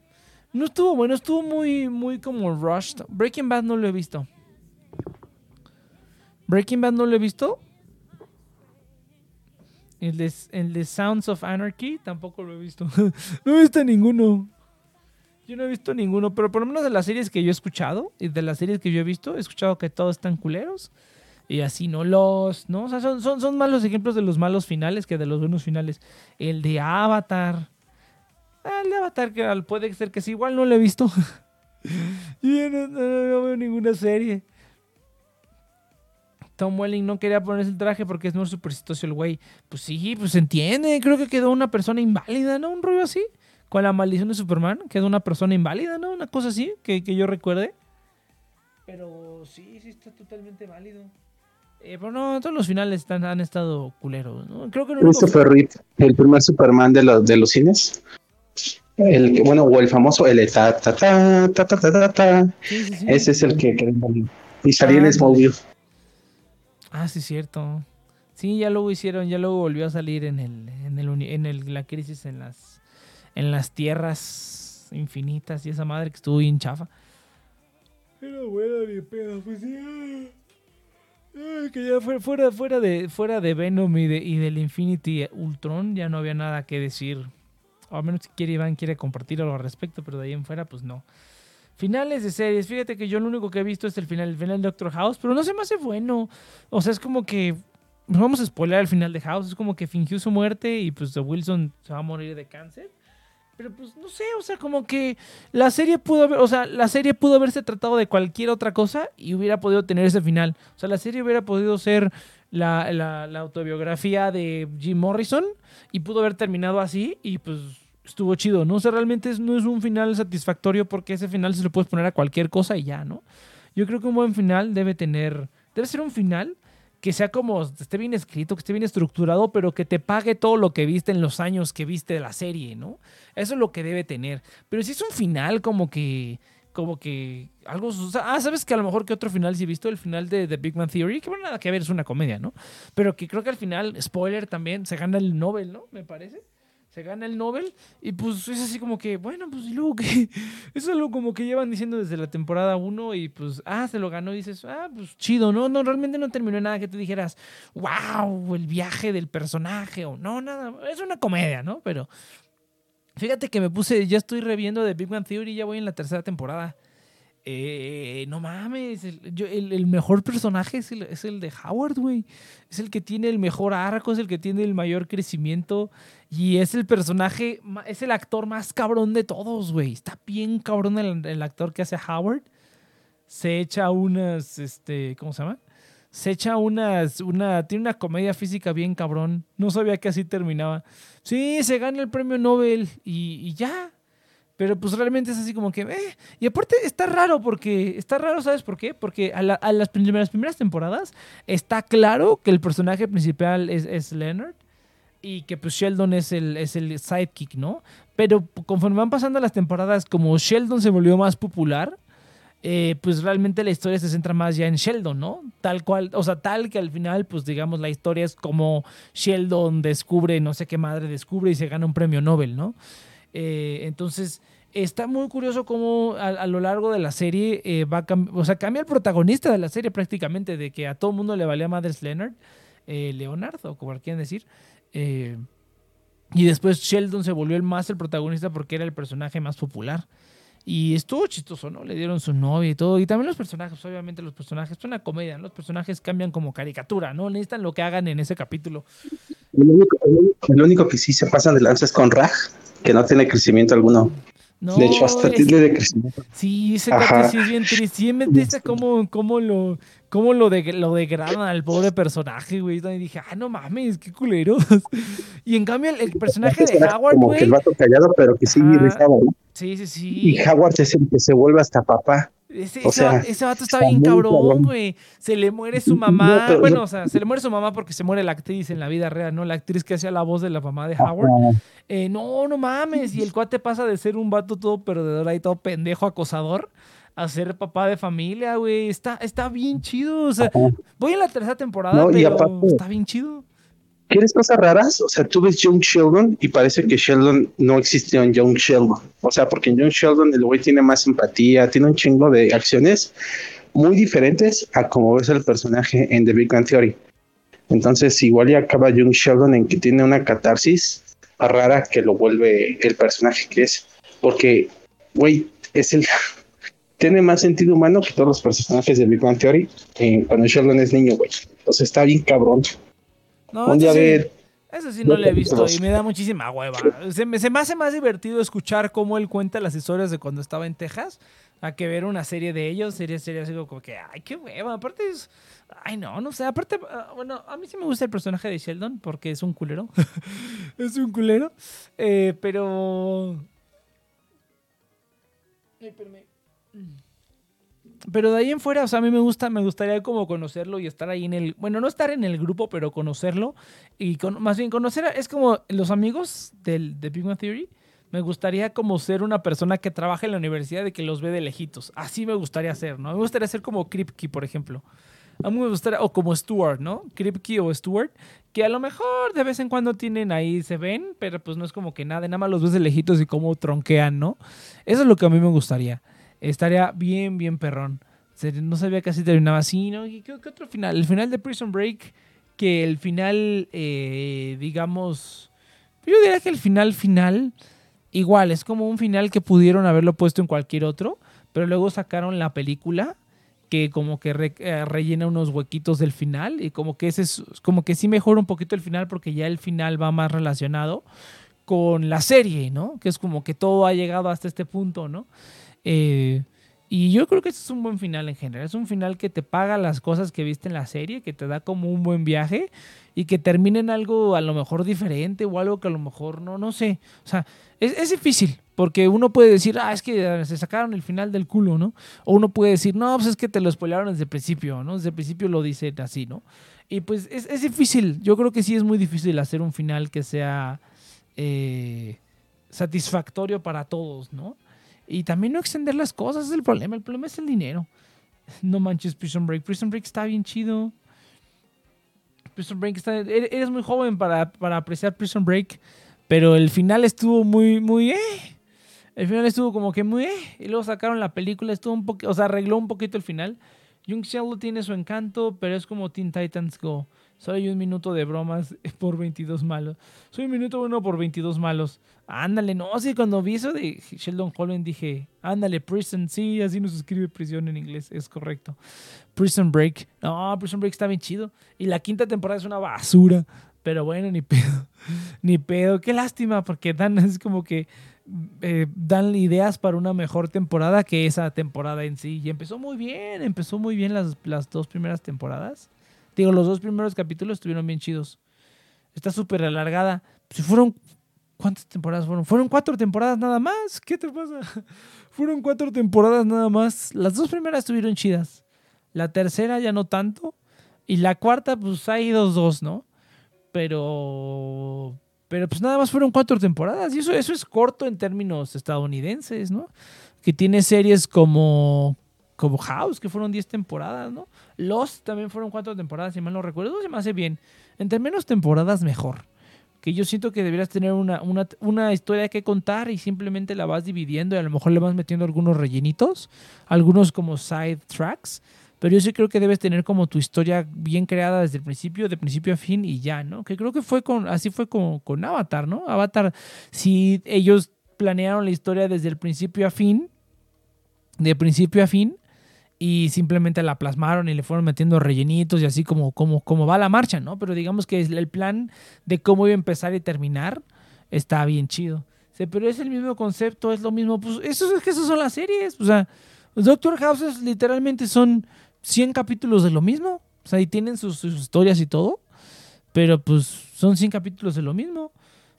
No estuvo bueno, estuvo muy, muy como rushed. Breaking Bad no lo he visto. Breaking Bad no lo he visto. El de, el de Sounds of Anarchy tampoco lo he visto. no he visto ninguno. Yo no he visto ninguno, pero por lo menos de las series que yo he escuchado y de las series que yo he visto, he escuchado que todos están culeros. Y así, ¿no? Los, ¿no? O sea, son, son, son malos ejemplos de los malos finales que de los buenos finales. El de Avatar. Ah, el de Avatar, que puede ser que sí, igual no lo he visto. yo no- no veo ninguna serie. Tom Welling no quería ponerse el traje porque es muy supersticioso el güey. Pues sí, pues se entiende. Creo que quedó una persona inválida, ¿no? Un rollo así. Con la maldición de Superman. Quedó una persona inválida, ¿no? Una cosa así que, que yo recuerde. Pero sí, sí está totalmente válido. Eh, pero no, todos los finales están, han estado culeros, ¿no? Creo que lo único- Christopher Reeve, el primer Superman de, los de los cines. El que, bueno, o el famoso, el de ta ta ta ta ta ta ta, ta. Sí, sí, sí. Ese es el que. Y salía Ah, en Smallville. Ah, sí, cierto. Sí, ya luego hicieron, ya luego volvió a salir en el, en el, en el- la crisis en las, en las tierras infinitas y esa madre que estuvo bien chafa. Era buena mi pedo, pues sí. Que ya fuera, fuera, de, fuera de Venom y, de, y del Infinity Ultron ya no había nada que decir. O a menos que quiere Iván quiere compartir algo al respecto, pero de ahí en fuera, pues no. Finales de series, fíjate que yo lo único que he visto es el final, el final de Doctor House, pero no se me hace bueno. O sea, es como que. Vamos a spoiler el final de House. Es como que fingió su muerte y pues Wilson se va a morir de cáncer. Pero pues no sé, o sea, como que la serie pudo haber, o sea, la serie pudo haberse tratado de cualquier otra cosa y hubiera podido tener ese final. O sea, la serie hubiera podido ser la, la- autobiografía de Jim Morrison y pudo haber terminado así y pues estuvo chido, ¿no? O sea, realmente no es un final satisfactorio porque ese final se lo puedes poner a cualquier cosa y ya, ¿no? Yo creo que un buen final debe tener, debe ser un final que sea como, esté bien escrito, que esté bien estructurado, pero que te pague todo lo que viste en los años que viste de la serie, ¿no? Eso es lo que debe tener. Pero si es un final como que, como que algo, ah, sabes que a lo mejor que otro final sí he visto, el final de The Big Man Theory, que bueno, nada que ver, es una comedia, ¿no? Pero que creo que al final, spoiler también, se gana el Nobel, ¿no? Me parece. Se gana el Nobel y pues es así como que, bueno, pues y luego que es algo como que llevan diciendo desde la temporada 1 y pues, ah, se lo ganó y dices, ah, pues chido, ¿no? No, realmente no terminó nada que tú dijeras, wow, el viaje del personaje o no, nada, es una comedia, ¿no? Pero fíjate que me puse, ya estoy reviendo de Big Bang Theory, ya voy en la tercera temporada. Eh, no mames, el, yo- el- el mejor personaje es el, es el de Howard, güey. Es el que tiene el mejor arco, es el que tiene el mayor crecimiento. Y es el personaje, es el actor más cabrón de todos, güey. Está bien cabrón el, actor que hace Howard. Se echa unas, este, ¿cómo se llama? Se echa unas, una, tiene una comedia física bien cabrón. No sabía que así terminaba. Sí, se gana el premio Nobel y, ya. Pero pues realmente es así como que... eh. Y aparte está raro porque... Está raro, ¿sabes por qué? Porque a las primeras, primeras temporadas está claro que el personaje principal es, es Leonard y que pues Sheldon es el, es el sidekick, ¿no? Pero conforme van pasando las temporadas, como Sheldon se volvió más popular, eh, pues realmente la historia se centra más ya en Sheldon, ¿no? Tal cual, o sea, tal que al final, pues digamos, la historia es como Sheldon descubre, no sé qué madre descubre y se gana un premio Nobel, ¿no? Eh, entonces, está muy curioso cómo a, lo largo de la serie eh, va o sea, cambia el protagonista de la serie prácticamente, de que a todo mundo le valía madres Leonard, eh, Leonard, o como quieran decir. Eh, y después Sheldon se volvió el más el protagonista porque era el personaje más popular. Y estuvo chistoso, ¿no? Le dieron su novia y todo. Y también los personajes, obviamente los personajes, es una comedia, ¿no? Los personajes cambian como caricatura, ¿no? Necesitan lo que hagan en ese capítulo. El único, que sí se pasa de lanza es con Raj, que no tiene crecimiento alguno. No, de hecho, hasta es- tiene de crecimiento. Sí, ese Ajá. sí es bien triste. Sí, me dice cómo, cómo lo, cómo lo, de, lo degradan al pobre personaje, güey. Y dije, ah, no mames, qué culeros. Y en cambio, el, el personaje de Howard, como que güey. el vato callado, pero que sí Ajá. rifaba, ¿no? Sí, sí, sí. Y Howard es el que se vuelve hasta papá. Ese, O ese sea, va- ese vato está está bien cabrón, güey. Se le muere su mamá. bueno, o sea, se le muere su mamá porque se muere la actriz en la vida real, ¿no? La actriz que hacía la voz de la mamá de Howard. Eh, no, no mames. Y el cuate pasa de ser un vato todo perdedor ahí, todo pendejo, acosador, a ser papá de familia, güey. Está, está bien chido. O sea, Ajá. voy en la tercera temporada, No, pero aparte- está bien chido. ¿Quieres cosas raras? O sea, tú ves Young Sheldon y parece que Sheldon no existió en Young Sheldon. O sea, porque en Young Sheldon el güey tiene más empatía, tiene un chingo de acciones muy diferentes a como ves el personaje en The Big Bang Theory. Entonces, igual ya acaba Young Sheldon en que tiene una catarsis rara que lo vuelve el personaje que es. Porque, güey, es el. Tiene más sentido humano que todos los personajes de Big Bang Theory eh, cuando Sheldon es niño, güey. Entonces está bien cabrón. No, Un eso día sí, eso sí no lo he visto y me da muchísima hueva. Se me, se me hace más divertido escuchar cómo él cuenta las historias de cuando estaba en Texas a que ver una serie de ellos. Sería, sería así como que, ay, qué hueva. Aparte es, ay, no, no sé. Aparte, ah, bueno, a mí sí me gusta el personaje de Sheldon porque es un culero. es un culero. Eh, pero... Ay. Pero de ahí en fuera, o sea, a mí me gusta, me gustaría como conocerlo y estar ahí en el, bueno, no estar en el grupo, pero conocerlo y con- más bien conocer, a- es como los amigos del, de Big Bang Theory, me gustaría como ser una persona que trabaja en la universidad y que los ve de lejitos. Así me gustaría ser, ¿no? Me gustaría ser como Kripke, por ejemplo. A mí me gustaría, o como Stuart, ¿no? Kripke o Stuart, que a lo mejor de vez en cuando tienen ahí, se ven, pero pues no es como que nada, nada más los ves de lejitos y cómo tronquean, ¿no? Eso es lo que a mí me gustaría. Estaría bien, bien perrón. No sabía así terminaba así, ¿no? ¿Y qué, otro final? El final de Prison Break, que el final, eh, digamos, yo diría que el final final, igual, es como un final que pudieron haberlo puesto en cualquier otro, pero luego sacaron la película que como que eh, rellena unos huequitos del final y como que ese es como que sí mejora un poquito el final porque ya el final va más relacionado con la serie, ¿no? Que es como que todo ha llegado hasta este punto, ¿no? Eh, Y yo creo que este es un buen final en general. Es un final que te paga las cosas que viste en la serie, que te da como un buen viaje y que termine en algo a lo mejor diferente o algo que a lo mejor no, no sé. O sea, es, es difícil porque uno puede decir, ah, es que se sacaron el final del culo, ¿no? O uno puede decir, no, pues es que te lo spoilaron desde el principio, ¿no? Desde el principio lo dicen así, ¿no? Y pues es, es difícil. Yo creo que sí es muy difícil hacer un final que sea eh, satisfactorio para todos, ¿no? Y también no extender las cosas es el problema. El problema es el dinero. No manches Prison Break. Prison Break está bien chido. Prison Break está... e-, Eres muy joven para, para apreciar Prison Break. Pero el final estuvo muy, muy... Eh. El final estuvo como que muy... Eh. Y luego sacaron la película. Estuvo un poquito... O sea, arregló un poquito el final. Young Sheldon tiene su encanto, pero es como Teen Titans Go. Solo hay un minuto de bromas por 22 malos. Soy un minuto bueno por 22 malos. Ándale, no, sí, cuando vi eso de Sheldon Holland dije, ándale, Prison, sí, así nos escribe prisión en inglés, es correcto. Prison Break, no, Prison Break está bien chido. Y la quinta temporada es una basura, pero bueno, ni pedo, ni pedo. Qué lástima, porque dan, es como que eh, dan ideas para una mejor temporada que esa temporada en sí. Y empezó muy bien, empezó muy bien las, las dos primeras temporadas. Digo, los dos primeros capítulos estuvieron bien chidos. Está súper alargada. Si fueron. ¿Cuántas temporadas fueron? Fueron cuatro temporadas nada más. ¿Qué te pasa? fueron cuatro temporadas nada más. Las dos primeras estuvieron chidas. La tercera ya no tanto. Y la cuarta, pues hay dos, dos, ¿no? Pero. Pero pues nada más fueron cuatro temporadas. Y eso, eso es corto en términos estadounidenses, ¿no? Que tiene series como como House, que fueron 10 temporadas, ¿no? Lost también fueron 4 temporadas, si mal no recuerdo. Se me hace bien. Entre menos temporadas, mejor. Que yo siento que deberías tener una, una, una, historia que contar y simplemente la vas dividiendo y a lo mejor le vas metiendo algunos rellenitos, algunos como side tracks. Pero yo sí creo que debes tener como tu historia bien creada desde el principio, de principio a fin y ya, ¿no? Que creo que fue con, así fue con, con Avatar, ¿no? Avatar, si ellos planearon la historia desde el principio a fin, de principio a fin, y simplemente la plasmaron y le fueron metiendo rellenitos y así como, como, como va la marcha, ¿no? Pero digamos que el plan de cómo iba a empezar y terminar está bien chido. Pero es el mismo concepto, es lo mismo. Pues eso es que esas son las series. O sea, Doctor House literalmente son 100 capítulos de lo mismo. O sea, y tienen sus, sus historias y todo. Pero pues son 100 capítulos de lo mismo.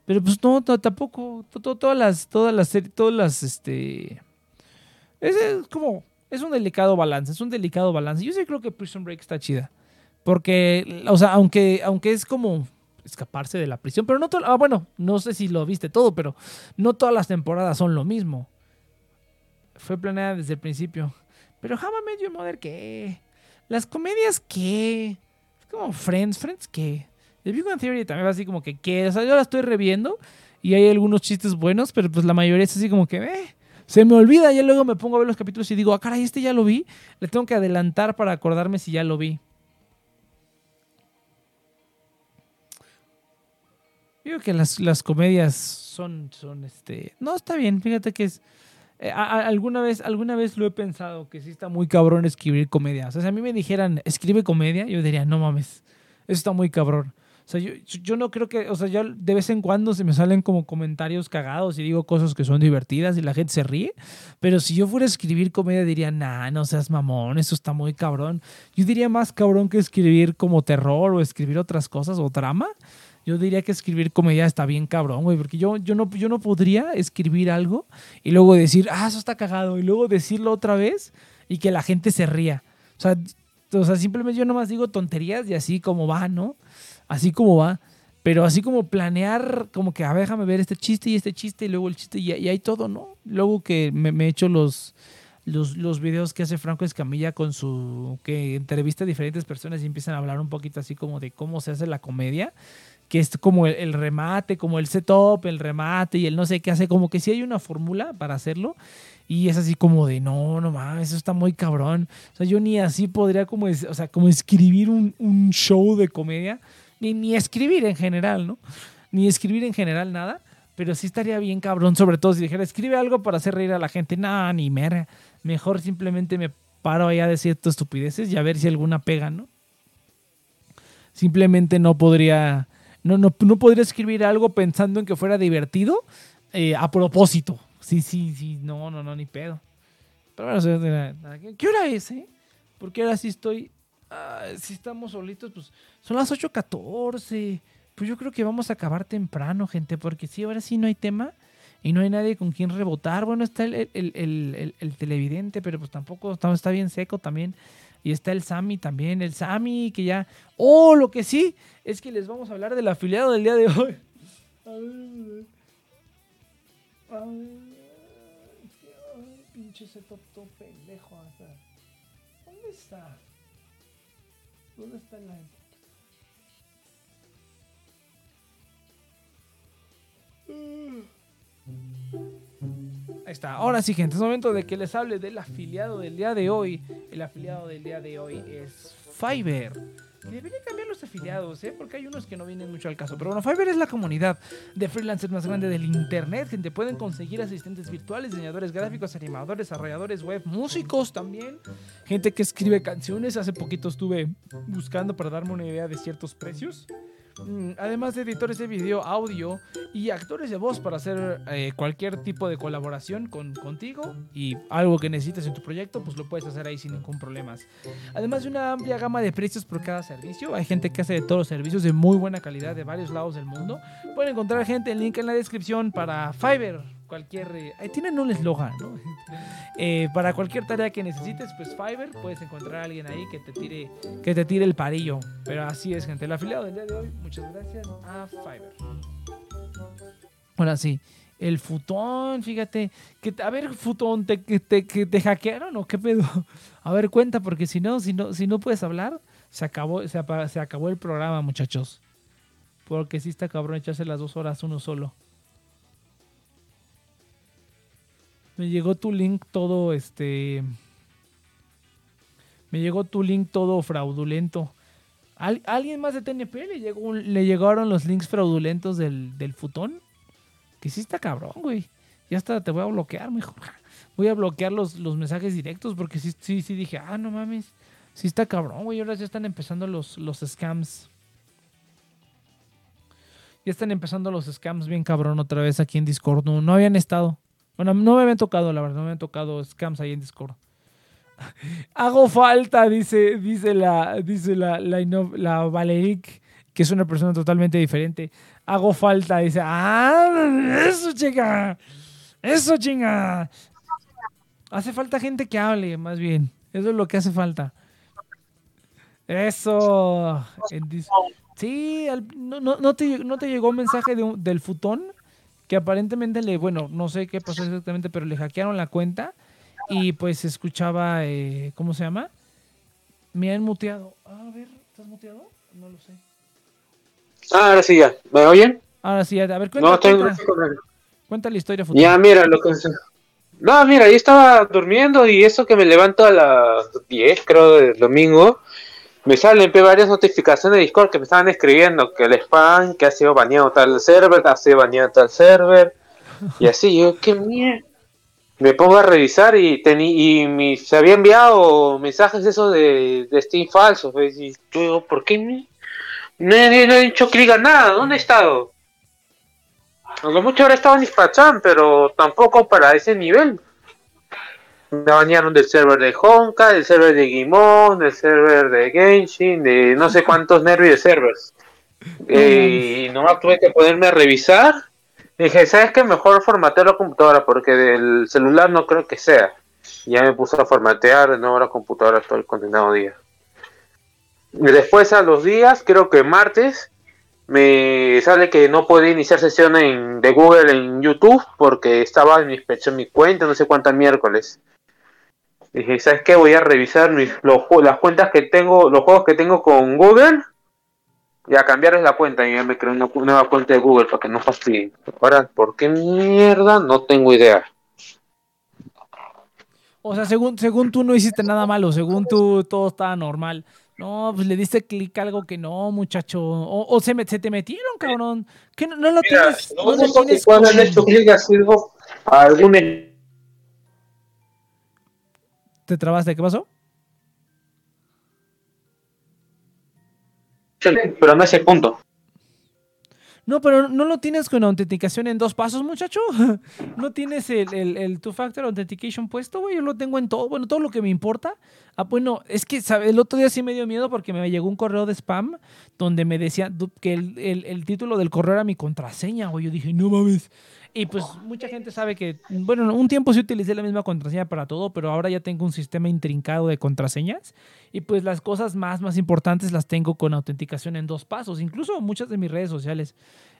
Pero pues no, tampoco. Todas las, todas las series, todas las, este... Es como es un delicado balance, es un delicado balance. Yo sí creo que Prison Break está chida. Porque, o sea, aunque, aunque es como escaparse de la prisión, pero no todo, ah, bueno, no sé si lo viste todo, pero no todas las temporadas son lo mismo. Fue planeada desde el principio. Pero I Met Your Mother, ¿qué? Las comedias, ¿qué? Como Friends, Friends, ¿qué? The Big Bang Theory también va así como que, ¿qué? O sea, yo la estoy reviendo y hay algunos chistes buenos, pero pues la mayoría es así como que, eh se me olvida, ya luego me pongo a ver los capítulos y digo, ah, caray, este ya lo vi. Le tengo que adelantar para acordarme si ya lo vi. Digo que las, las comedias son, son este. No, está bien, fíjate que es. Eh, alguna, vez, alguna vez lo he pensado que sí está muy cabrón escribir comedia. O sea, si a mí me dijeran, escribe comedia, yo diría, no mames, eso está muy cabrón. O sea, yo, yo no creo que, o sea, ya de vez en cuando se me salen como comentarios cagados y digo cosas que son divertidas y la gente se ríe, pero si yo fuera a escribir comedia diría, nah, no seas mamón, eso está muy cabrón. Yo diría más cabrón que escribir como terror o escribir otras cosas o drama. Yo diría que escribir comedia está bien cabrón, güey, porque yo, yo, no, yo no podría escribir algo y luego decir, ah, eso está cagado, y luego decirlo otra vez y que la gente se ría. O sea, o sea simplemente yo nomás digo tonterías y así como va, ¿no? Así como va. Pero así como planear, como que, a ver, déjame ver este chiste y este chiste y luego el chiste y, y hay todo, ¿no? Luego que me, me echo los, los, los, videos que hace Franco Escamilla con su, que entrevista a diferentes personas y empiezan a hablar un poquito así como de cómo se hace la comedia, que es como el, el remate, como el setup, el remate y el no sé qué hace, como que sí hay una fórmula para hacerlo y es así como de, no, no mames, eso está muy cabrón. O sea, yo ni así podría como, o sea, como escribir un, un show de comedia ni, escribir en general, ¿no? Ni escribir en general nada, pero sí estaría bien cabrón, sobre todo si dijera, escribe algo para hacer reír a la gente. No, ni merda. Mejor simplemente me paro allá de ciertas estupideces y a ver si alguna pega, ¿no? Simplemente no podría, no, no, no podría escribir algo pensando en que fuera divertido eh, a propósito. Sí, sí, sí, no, no, no, ni pedo. Pero bueno, ¿qué hora es, eh? Porque ahora sí estoy. Ah, si estamos solitos, pues son las 8:14. Pues yo creo que vamos a acabar temprano, gente, porque sí, ahora sí no hay tema y no hay nadie con quien rebotar. Bueno, está el, el- el- el- el televidente, pero pues tampoco está, bien seco también. Y está el Sami también, el Sami que ya... Oh, lo que sí es que les vamos a hablar del afiliado del día de hoy. A ver, a ver. Ay, pinche setup todo pendejo. o sea, ¿Dónde está? ¿Dónde está la Ahí está. Ahora sí, gente, es momento de que les hable del afiliado del día de hoy. El afiliado del día de hoy es Fiverr. Que cambiar los afiliados, ¿eh? Porque hay unos que no vienen mucho al caso. Pero bueno, Fiverr es la comunidad de freelancers más grande del internet. Gente, pueden conseguir asistentes virtuales, diseñadores gráficos, animadores, desarrolladores web, músicos también. Gente que escribe canciones. Hace poquito estuve buscando para darme una idea de ciertos precios. Mm, Además de editores de video, audio y actores de voz para hacer eh, cualquier tipo de colaboración con, contigo y algo que necesites en tu proyecto, pues lo puedes hacer ahí sin ningún problema. Además de una amplia gama de precios por cada servicio, hay gente que hace de todos los servicios de muy buena calidad de varios lados del mundo. Pueden encontrar gente el link en la descripción para Fiverr. Cualquier. eh, ahí tienen un eslogan, ¿no? Eh, para cualquier tarea que necesites, pues Fiverr, puedes encontrar a alguien ahí que te tire, que te tire el parillo. Pero así es, gente. El afiliado del día de hoy, muchas gracias a Fiverr. Ahora sí, el futón, fíjate. Que, a ver, futón, ¿te, te, que te hackearon o qué pedo? A ver, cuenta, porque si no, si no, si no puedes hablar, se acabó, se acabó el programa, muchachos. Porque sí está cabrón echarse las dos horas uno solo. Me llegó tu link todo, este... Me llegó tu link todo fraudulento. ¿Al- ¿Alguien más de TNP le, llegó le llegaron los links fraudulentos del, del futón? Que sí está cabrón, güey. Ya hasta te voy a bloquear, mejor. Voy a bloquear los, los mensajes directos porque sí, sí, sí dije, ah, no mames. Sí está cabrón, güey. Ahora ya están empezando los, los scams. Ya están empezando los scams bien cabrón otra vez aquí en Discord. No, no habían estado. Bueno, no me habían tocado, la verdad. No me habían tocado scams ahí en Discord. Hago falta, dice, dice la, dice la, la, la Valeric, que es una persona totalmente diferente. Hago falta, dice, ah, eso chica, eso chinga. Hace falta gente que hable, más bien. Eso es lo que hace falta. Eso. Sí, no, no, no te, no te llegó un mensaje del futón que aparentemente le, bueno, no sé qué pasó exactamente, pero le hackearon la cuenta y pues se escuchaba, eh, ¿cómo se llama? Me han muteado. A ver, ¿estás muteado? No lo sé. Ah, ahora sí ya. ¿Me oyen? Ahora sí, a ver, cuenta, No, tengo cuenta, cuenta la historia futón. Ya, mira, lo que... No, mira, yo estaba durmiendo y eso que me levanto a las 10, creo, del domingo, me salen varias notificaciones de Discord que me estaban escribiendo que el spam, que ha sido baneado tal server, ha sido baneado tal server, y así, yo, qué mierda. Me pongo a revisar y, y mi- se había enviado mensajes esos de, de Steam falsos, pues, y yo ¿por qué me- no, he- no he hecho clic a nada? ¿Dónde he estado? A lo mucho ahora estaba en pero tampoco para ese nivel. Me bañaron del server de Honka, del server de Gimon, del server de Genshin, de no sé cuántos nervios de servers. Eh, y nomás tuve que ponerme a revisar. Y dije, ¿sabes qué? Mejor formatear la computadora porque del celular no creo que sea. Y ya me puse a formatear de nuevo la computadora todo el condenado día. Y después a los días, creo que martes, me sale que no podía iniciar sesión en, de Google en YouTube porque estaba en mi, en mi cuenta, no sé cuántas miércoles. Dije, ¿sabes qué? Voy a revisar mis, los, las cuentas que tengo, los juegos que tengo con Google y a cambiarles la cuenta. Y ya me creé una nueva cuenta de Google para que no fastidien. Ahora, ¿por qué mierda? No tengo idea. O sea, según, según tú no hiciste nada malo, según tú todo estaba normal. No, pues le diste clic a algo que no, muchacho. O, o se, me- se te metieron, cabrón. ¿Qué no, no lo tienes? lo no lo que tienes cuando han con- hecho clic ha sido algún ¿Te trabaste? ¿Qué pasó? pero no es el punto. No, pero no lo tienes con autenticación en dos pasos, muchacho. No tienes el, el, el two-factor authentication puesto, güey. Yo lo tengo en todo. Bueno, todo lo que me importa. Ah, bueno, es que ¿sabe? el otro día sí me dio miedo porque me llegó un correo de spam donde me decía que el, el- el título del correo era mi contraseña, güey. Yo dije, no mames. Y pues mucha gente sabe que, bueno, un tiempo sí utilicé la misma contraseña para todo, pero ahora ya tengo un sistema intrincado de contraseñas. Y pues las cosas más, más importantes las tengo con autenticación en dos pasos. Incluso muchas de mis redes sociales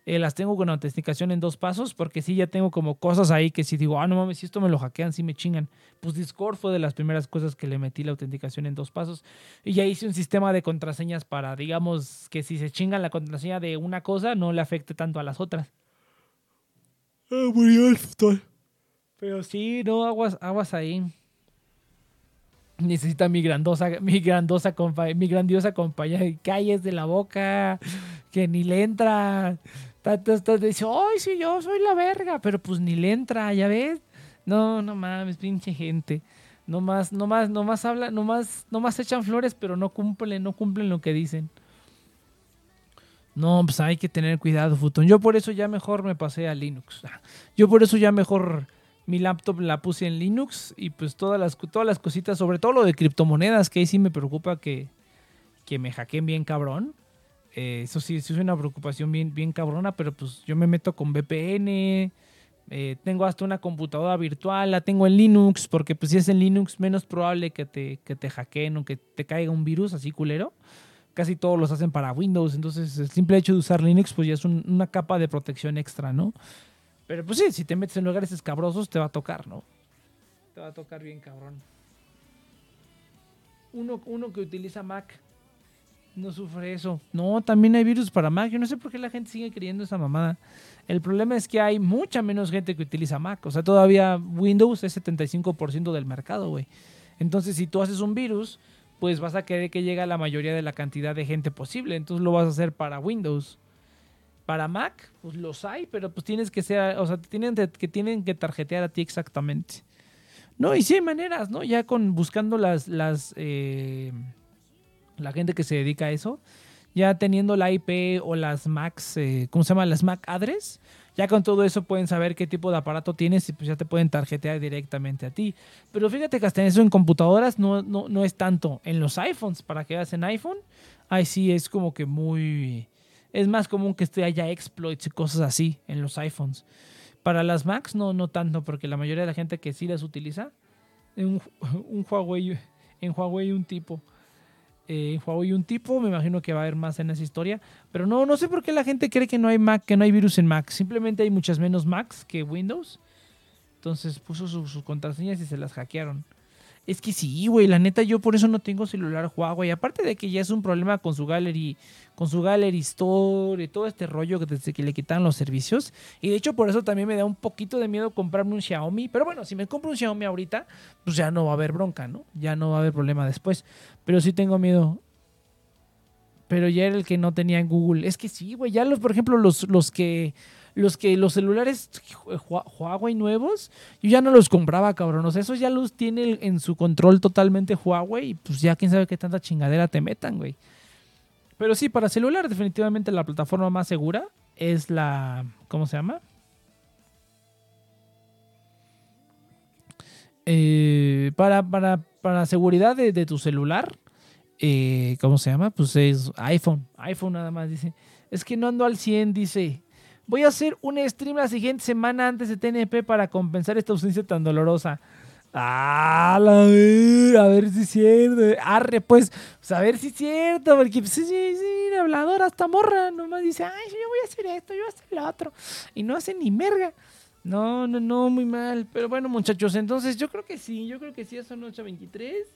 eh, las tengo con autenticación en dos pasos porque sí ya tengo como cosas ahí que si digo, ah, no mames, si esto me lo hackean, sí me chingan. Pues Discord fue de las primeras cosas que le metí la autenticación en dos pasos. Y ya hice un sistema de contraseñas para, digamos, que si se chingan la contraseña de una cosa, no le afecte tanto a las otras. Ah, murió el futón. Pero sí, no, aguas, aguas ahí. Necesita mi grandosa, mi grandosa compa- mi grandiosa compañía. Calles de la boca, que ni le entra. Tanto estás dice, ay, sí, yo soy la verga, pero pues ni le entra, ¿ya ves? No, no mames, pinche gente. No más, no más, no más habla, no más, no más echan flores, pero no cumplen, no cumplen lo que dicen. No, pues hay que tener cuidado, Futón. Yo por eso ya mejor me pasé a Linux. Yo por eso ya mejor mi laptop la puse en Linux y pues todas las, todas las cositas, sobre todo lo de criptomonedas, que ahí sí me preocupa que, que me hackeen bien cabrón. Eh, eso sí, sí es una preocupación bien, bien cabrona, pero pues yo me meto con VPN, eh, tengo hasta una computadora virtual, la tengo en Linux, porque pues si es en Linux menos probable que te, que te hackeen o que te caiga un virus así culero. Casi todos los hacen para Windows, entonces el simple hecho de usar Linux pues ya es un- una capa de protección extra, ¿no? Pero pues sí, si te metes en lugares escabrosos te va a tocar, ¿no? Te va a tocar bien cabrón. Uno, uno que utiliza Mac no sufre eso. No, también hay virus para Mac. Yo no sé por qué la gente sigue creyendo esa mamada. El problema es que hay mucha menos gente que utiliza Mac. O sea, todavía Windows es 75% del mercado, güey. Entonces, si tú haces un virus, pues vas a querer que llegue a la mayoría de la cantidad de gente posible. Entonces lo vas a hacer para Windows. Para Mac, pues los hay, pero pues tienes que ser, o sea, tienen que tienen que tarjetear a ti exactamente. No, y sí hay maneras, ¿no? Ya con buscando las, las, eh, la gente que se dedica a eso, ya teniendo la IP o las Macs, eh, ¿cómo se llama? Las Mac address, ya con todo eso pueden saber qué tipo de aparato tienes y pues ya te pueden tarjetear directamente a ti. Pero fíjate que hasta eso en computadoras no, no, no es tanto. En los iPhones, para que veas en iPhone, ahí sí es como que muy... Es más común que esté haya exploits y cosas así en los iPhones. Para las Macs no, no tanto, porque la mayoría de la gente que sí las utiliza, un, un Huawei, en Huawei un tipo. Eh, Huawei un tipo, me imagino que va a haber más en esa historia. Pero no, no sé por qué la gente cree que no hay Mac, que no hay virus en Mac. Simplemente hay muchas menos Macs que Windows. Entonces puso su- sus contraseñas y se las hackearon. Es que sí, güey, la neta yo por eso no tengo celular Huawei. Aparte de que ya es un problema con su Gallery, con su Gallery Store y todo este rollo que desde que le quitaron los servicios. Y de hecho por eso también me da un poquito de miedo comprarme un Xiaomi. Pero bueno, si me compro un Xiaomi ahorita, pues ya no va a haber bronca, ¿no? Ya no va a haber problema después. Pero sí tengo miedo. Pero ya era el que no tenía en Google. Es que sí, güey. Ya los, por ejemplo, los, los que. Los que los celulares Hua- Huawei nuevos, yo ya no los compraba, cabrón. O sea, esos ya los tiene en su control totalmente Huawei. Y pues ya quién sabe qué tanta chingadera te metan, güey. Pero sí, para celular, definitivamente la plataforma más segura es la. ¿Cómo se llama? Eh, para, para, para seguridad de, de tu celular, eh, ¿cómo se llama? Pues es iPhone. iPhone nada más dice. Es que no ando al 100, dice. Voy a hacer un stream la siguiente semana antes de TNP para compensar esta ausencia tan dolorosa. Ah, la ver, a ver si es cierto. Arre, pues, pues, a ver si es cierto, porque pues, sí, sí, sí, habladora hasta morra, nomás dice, ay, yo voy a hacer esto, yo voy a hacer lo otro. Y no hace ni merga. No, no, no, muy mal. Pero bueno, muchachos, entonces yo creo que sí, yo creo que sí, son 8.23.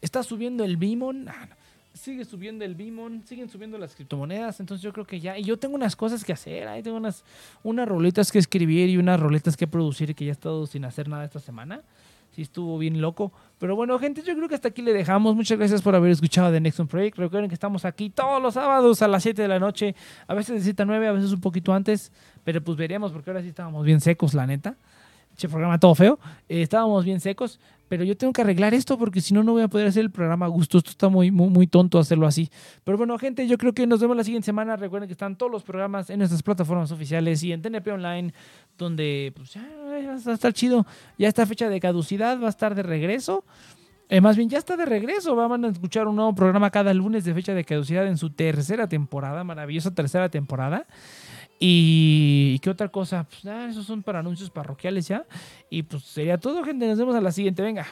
Está subiendo el Bimon. Ah, no. Sigue subiendo el Bimon, siguen subiendo las criptomonedas, entonces yo creo que ya, y yo tengo unas cosas que hacer, ahí tengo unas, unas roletas que escribir y unas roletas que producir que ya he estado sin hacer nada esta semana. Sí estuvo bien loco. Pero bueno, gente, yo creo que hasta aquí le dejamos. Muchas gracias por haber escuchado The Next One Project. Recuerden que estamos aquí todos los sábados a las 7 de la noche. A veces de 7 a 9, a veces un poquito antes. Pero pues veremos porque ahora sí estábamos bien secos, la neta. Che, programa todo feo. Eh, estábamos bien secos. Pero yo tengo que arreglar esto porque si no, no voy a poder hacer el programa a gusto. Esto está muy, muy, muy tonto hacerlo así. Pero bueno, gente, yo creo que nos vemos la siguiente semana. Recuerden que están todos los programas en nuestras plataformas oficiales y en TNP Online, donde pues ya, ya va a estar chido. Ya esta fecha de caducidad va a estar de regreso. Eh, más bien, ya está de regreso. Van a escuchar un nuevo programa cada lunes de fecha de caducidad en su tercera temporada, maravillosa tercera temporada. Y, ¿qué otra cosa? Pues nada, esos son para anuncios parroquiales ya. Y pues sería todo, gente. Nos vemos a la siguiente. Venga.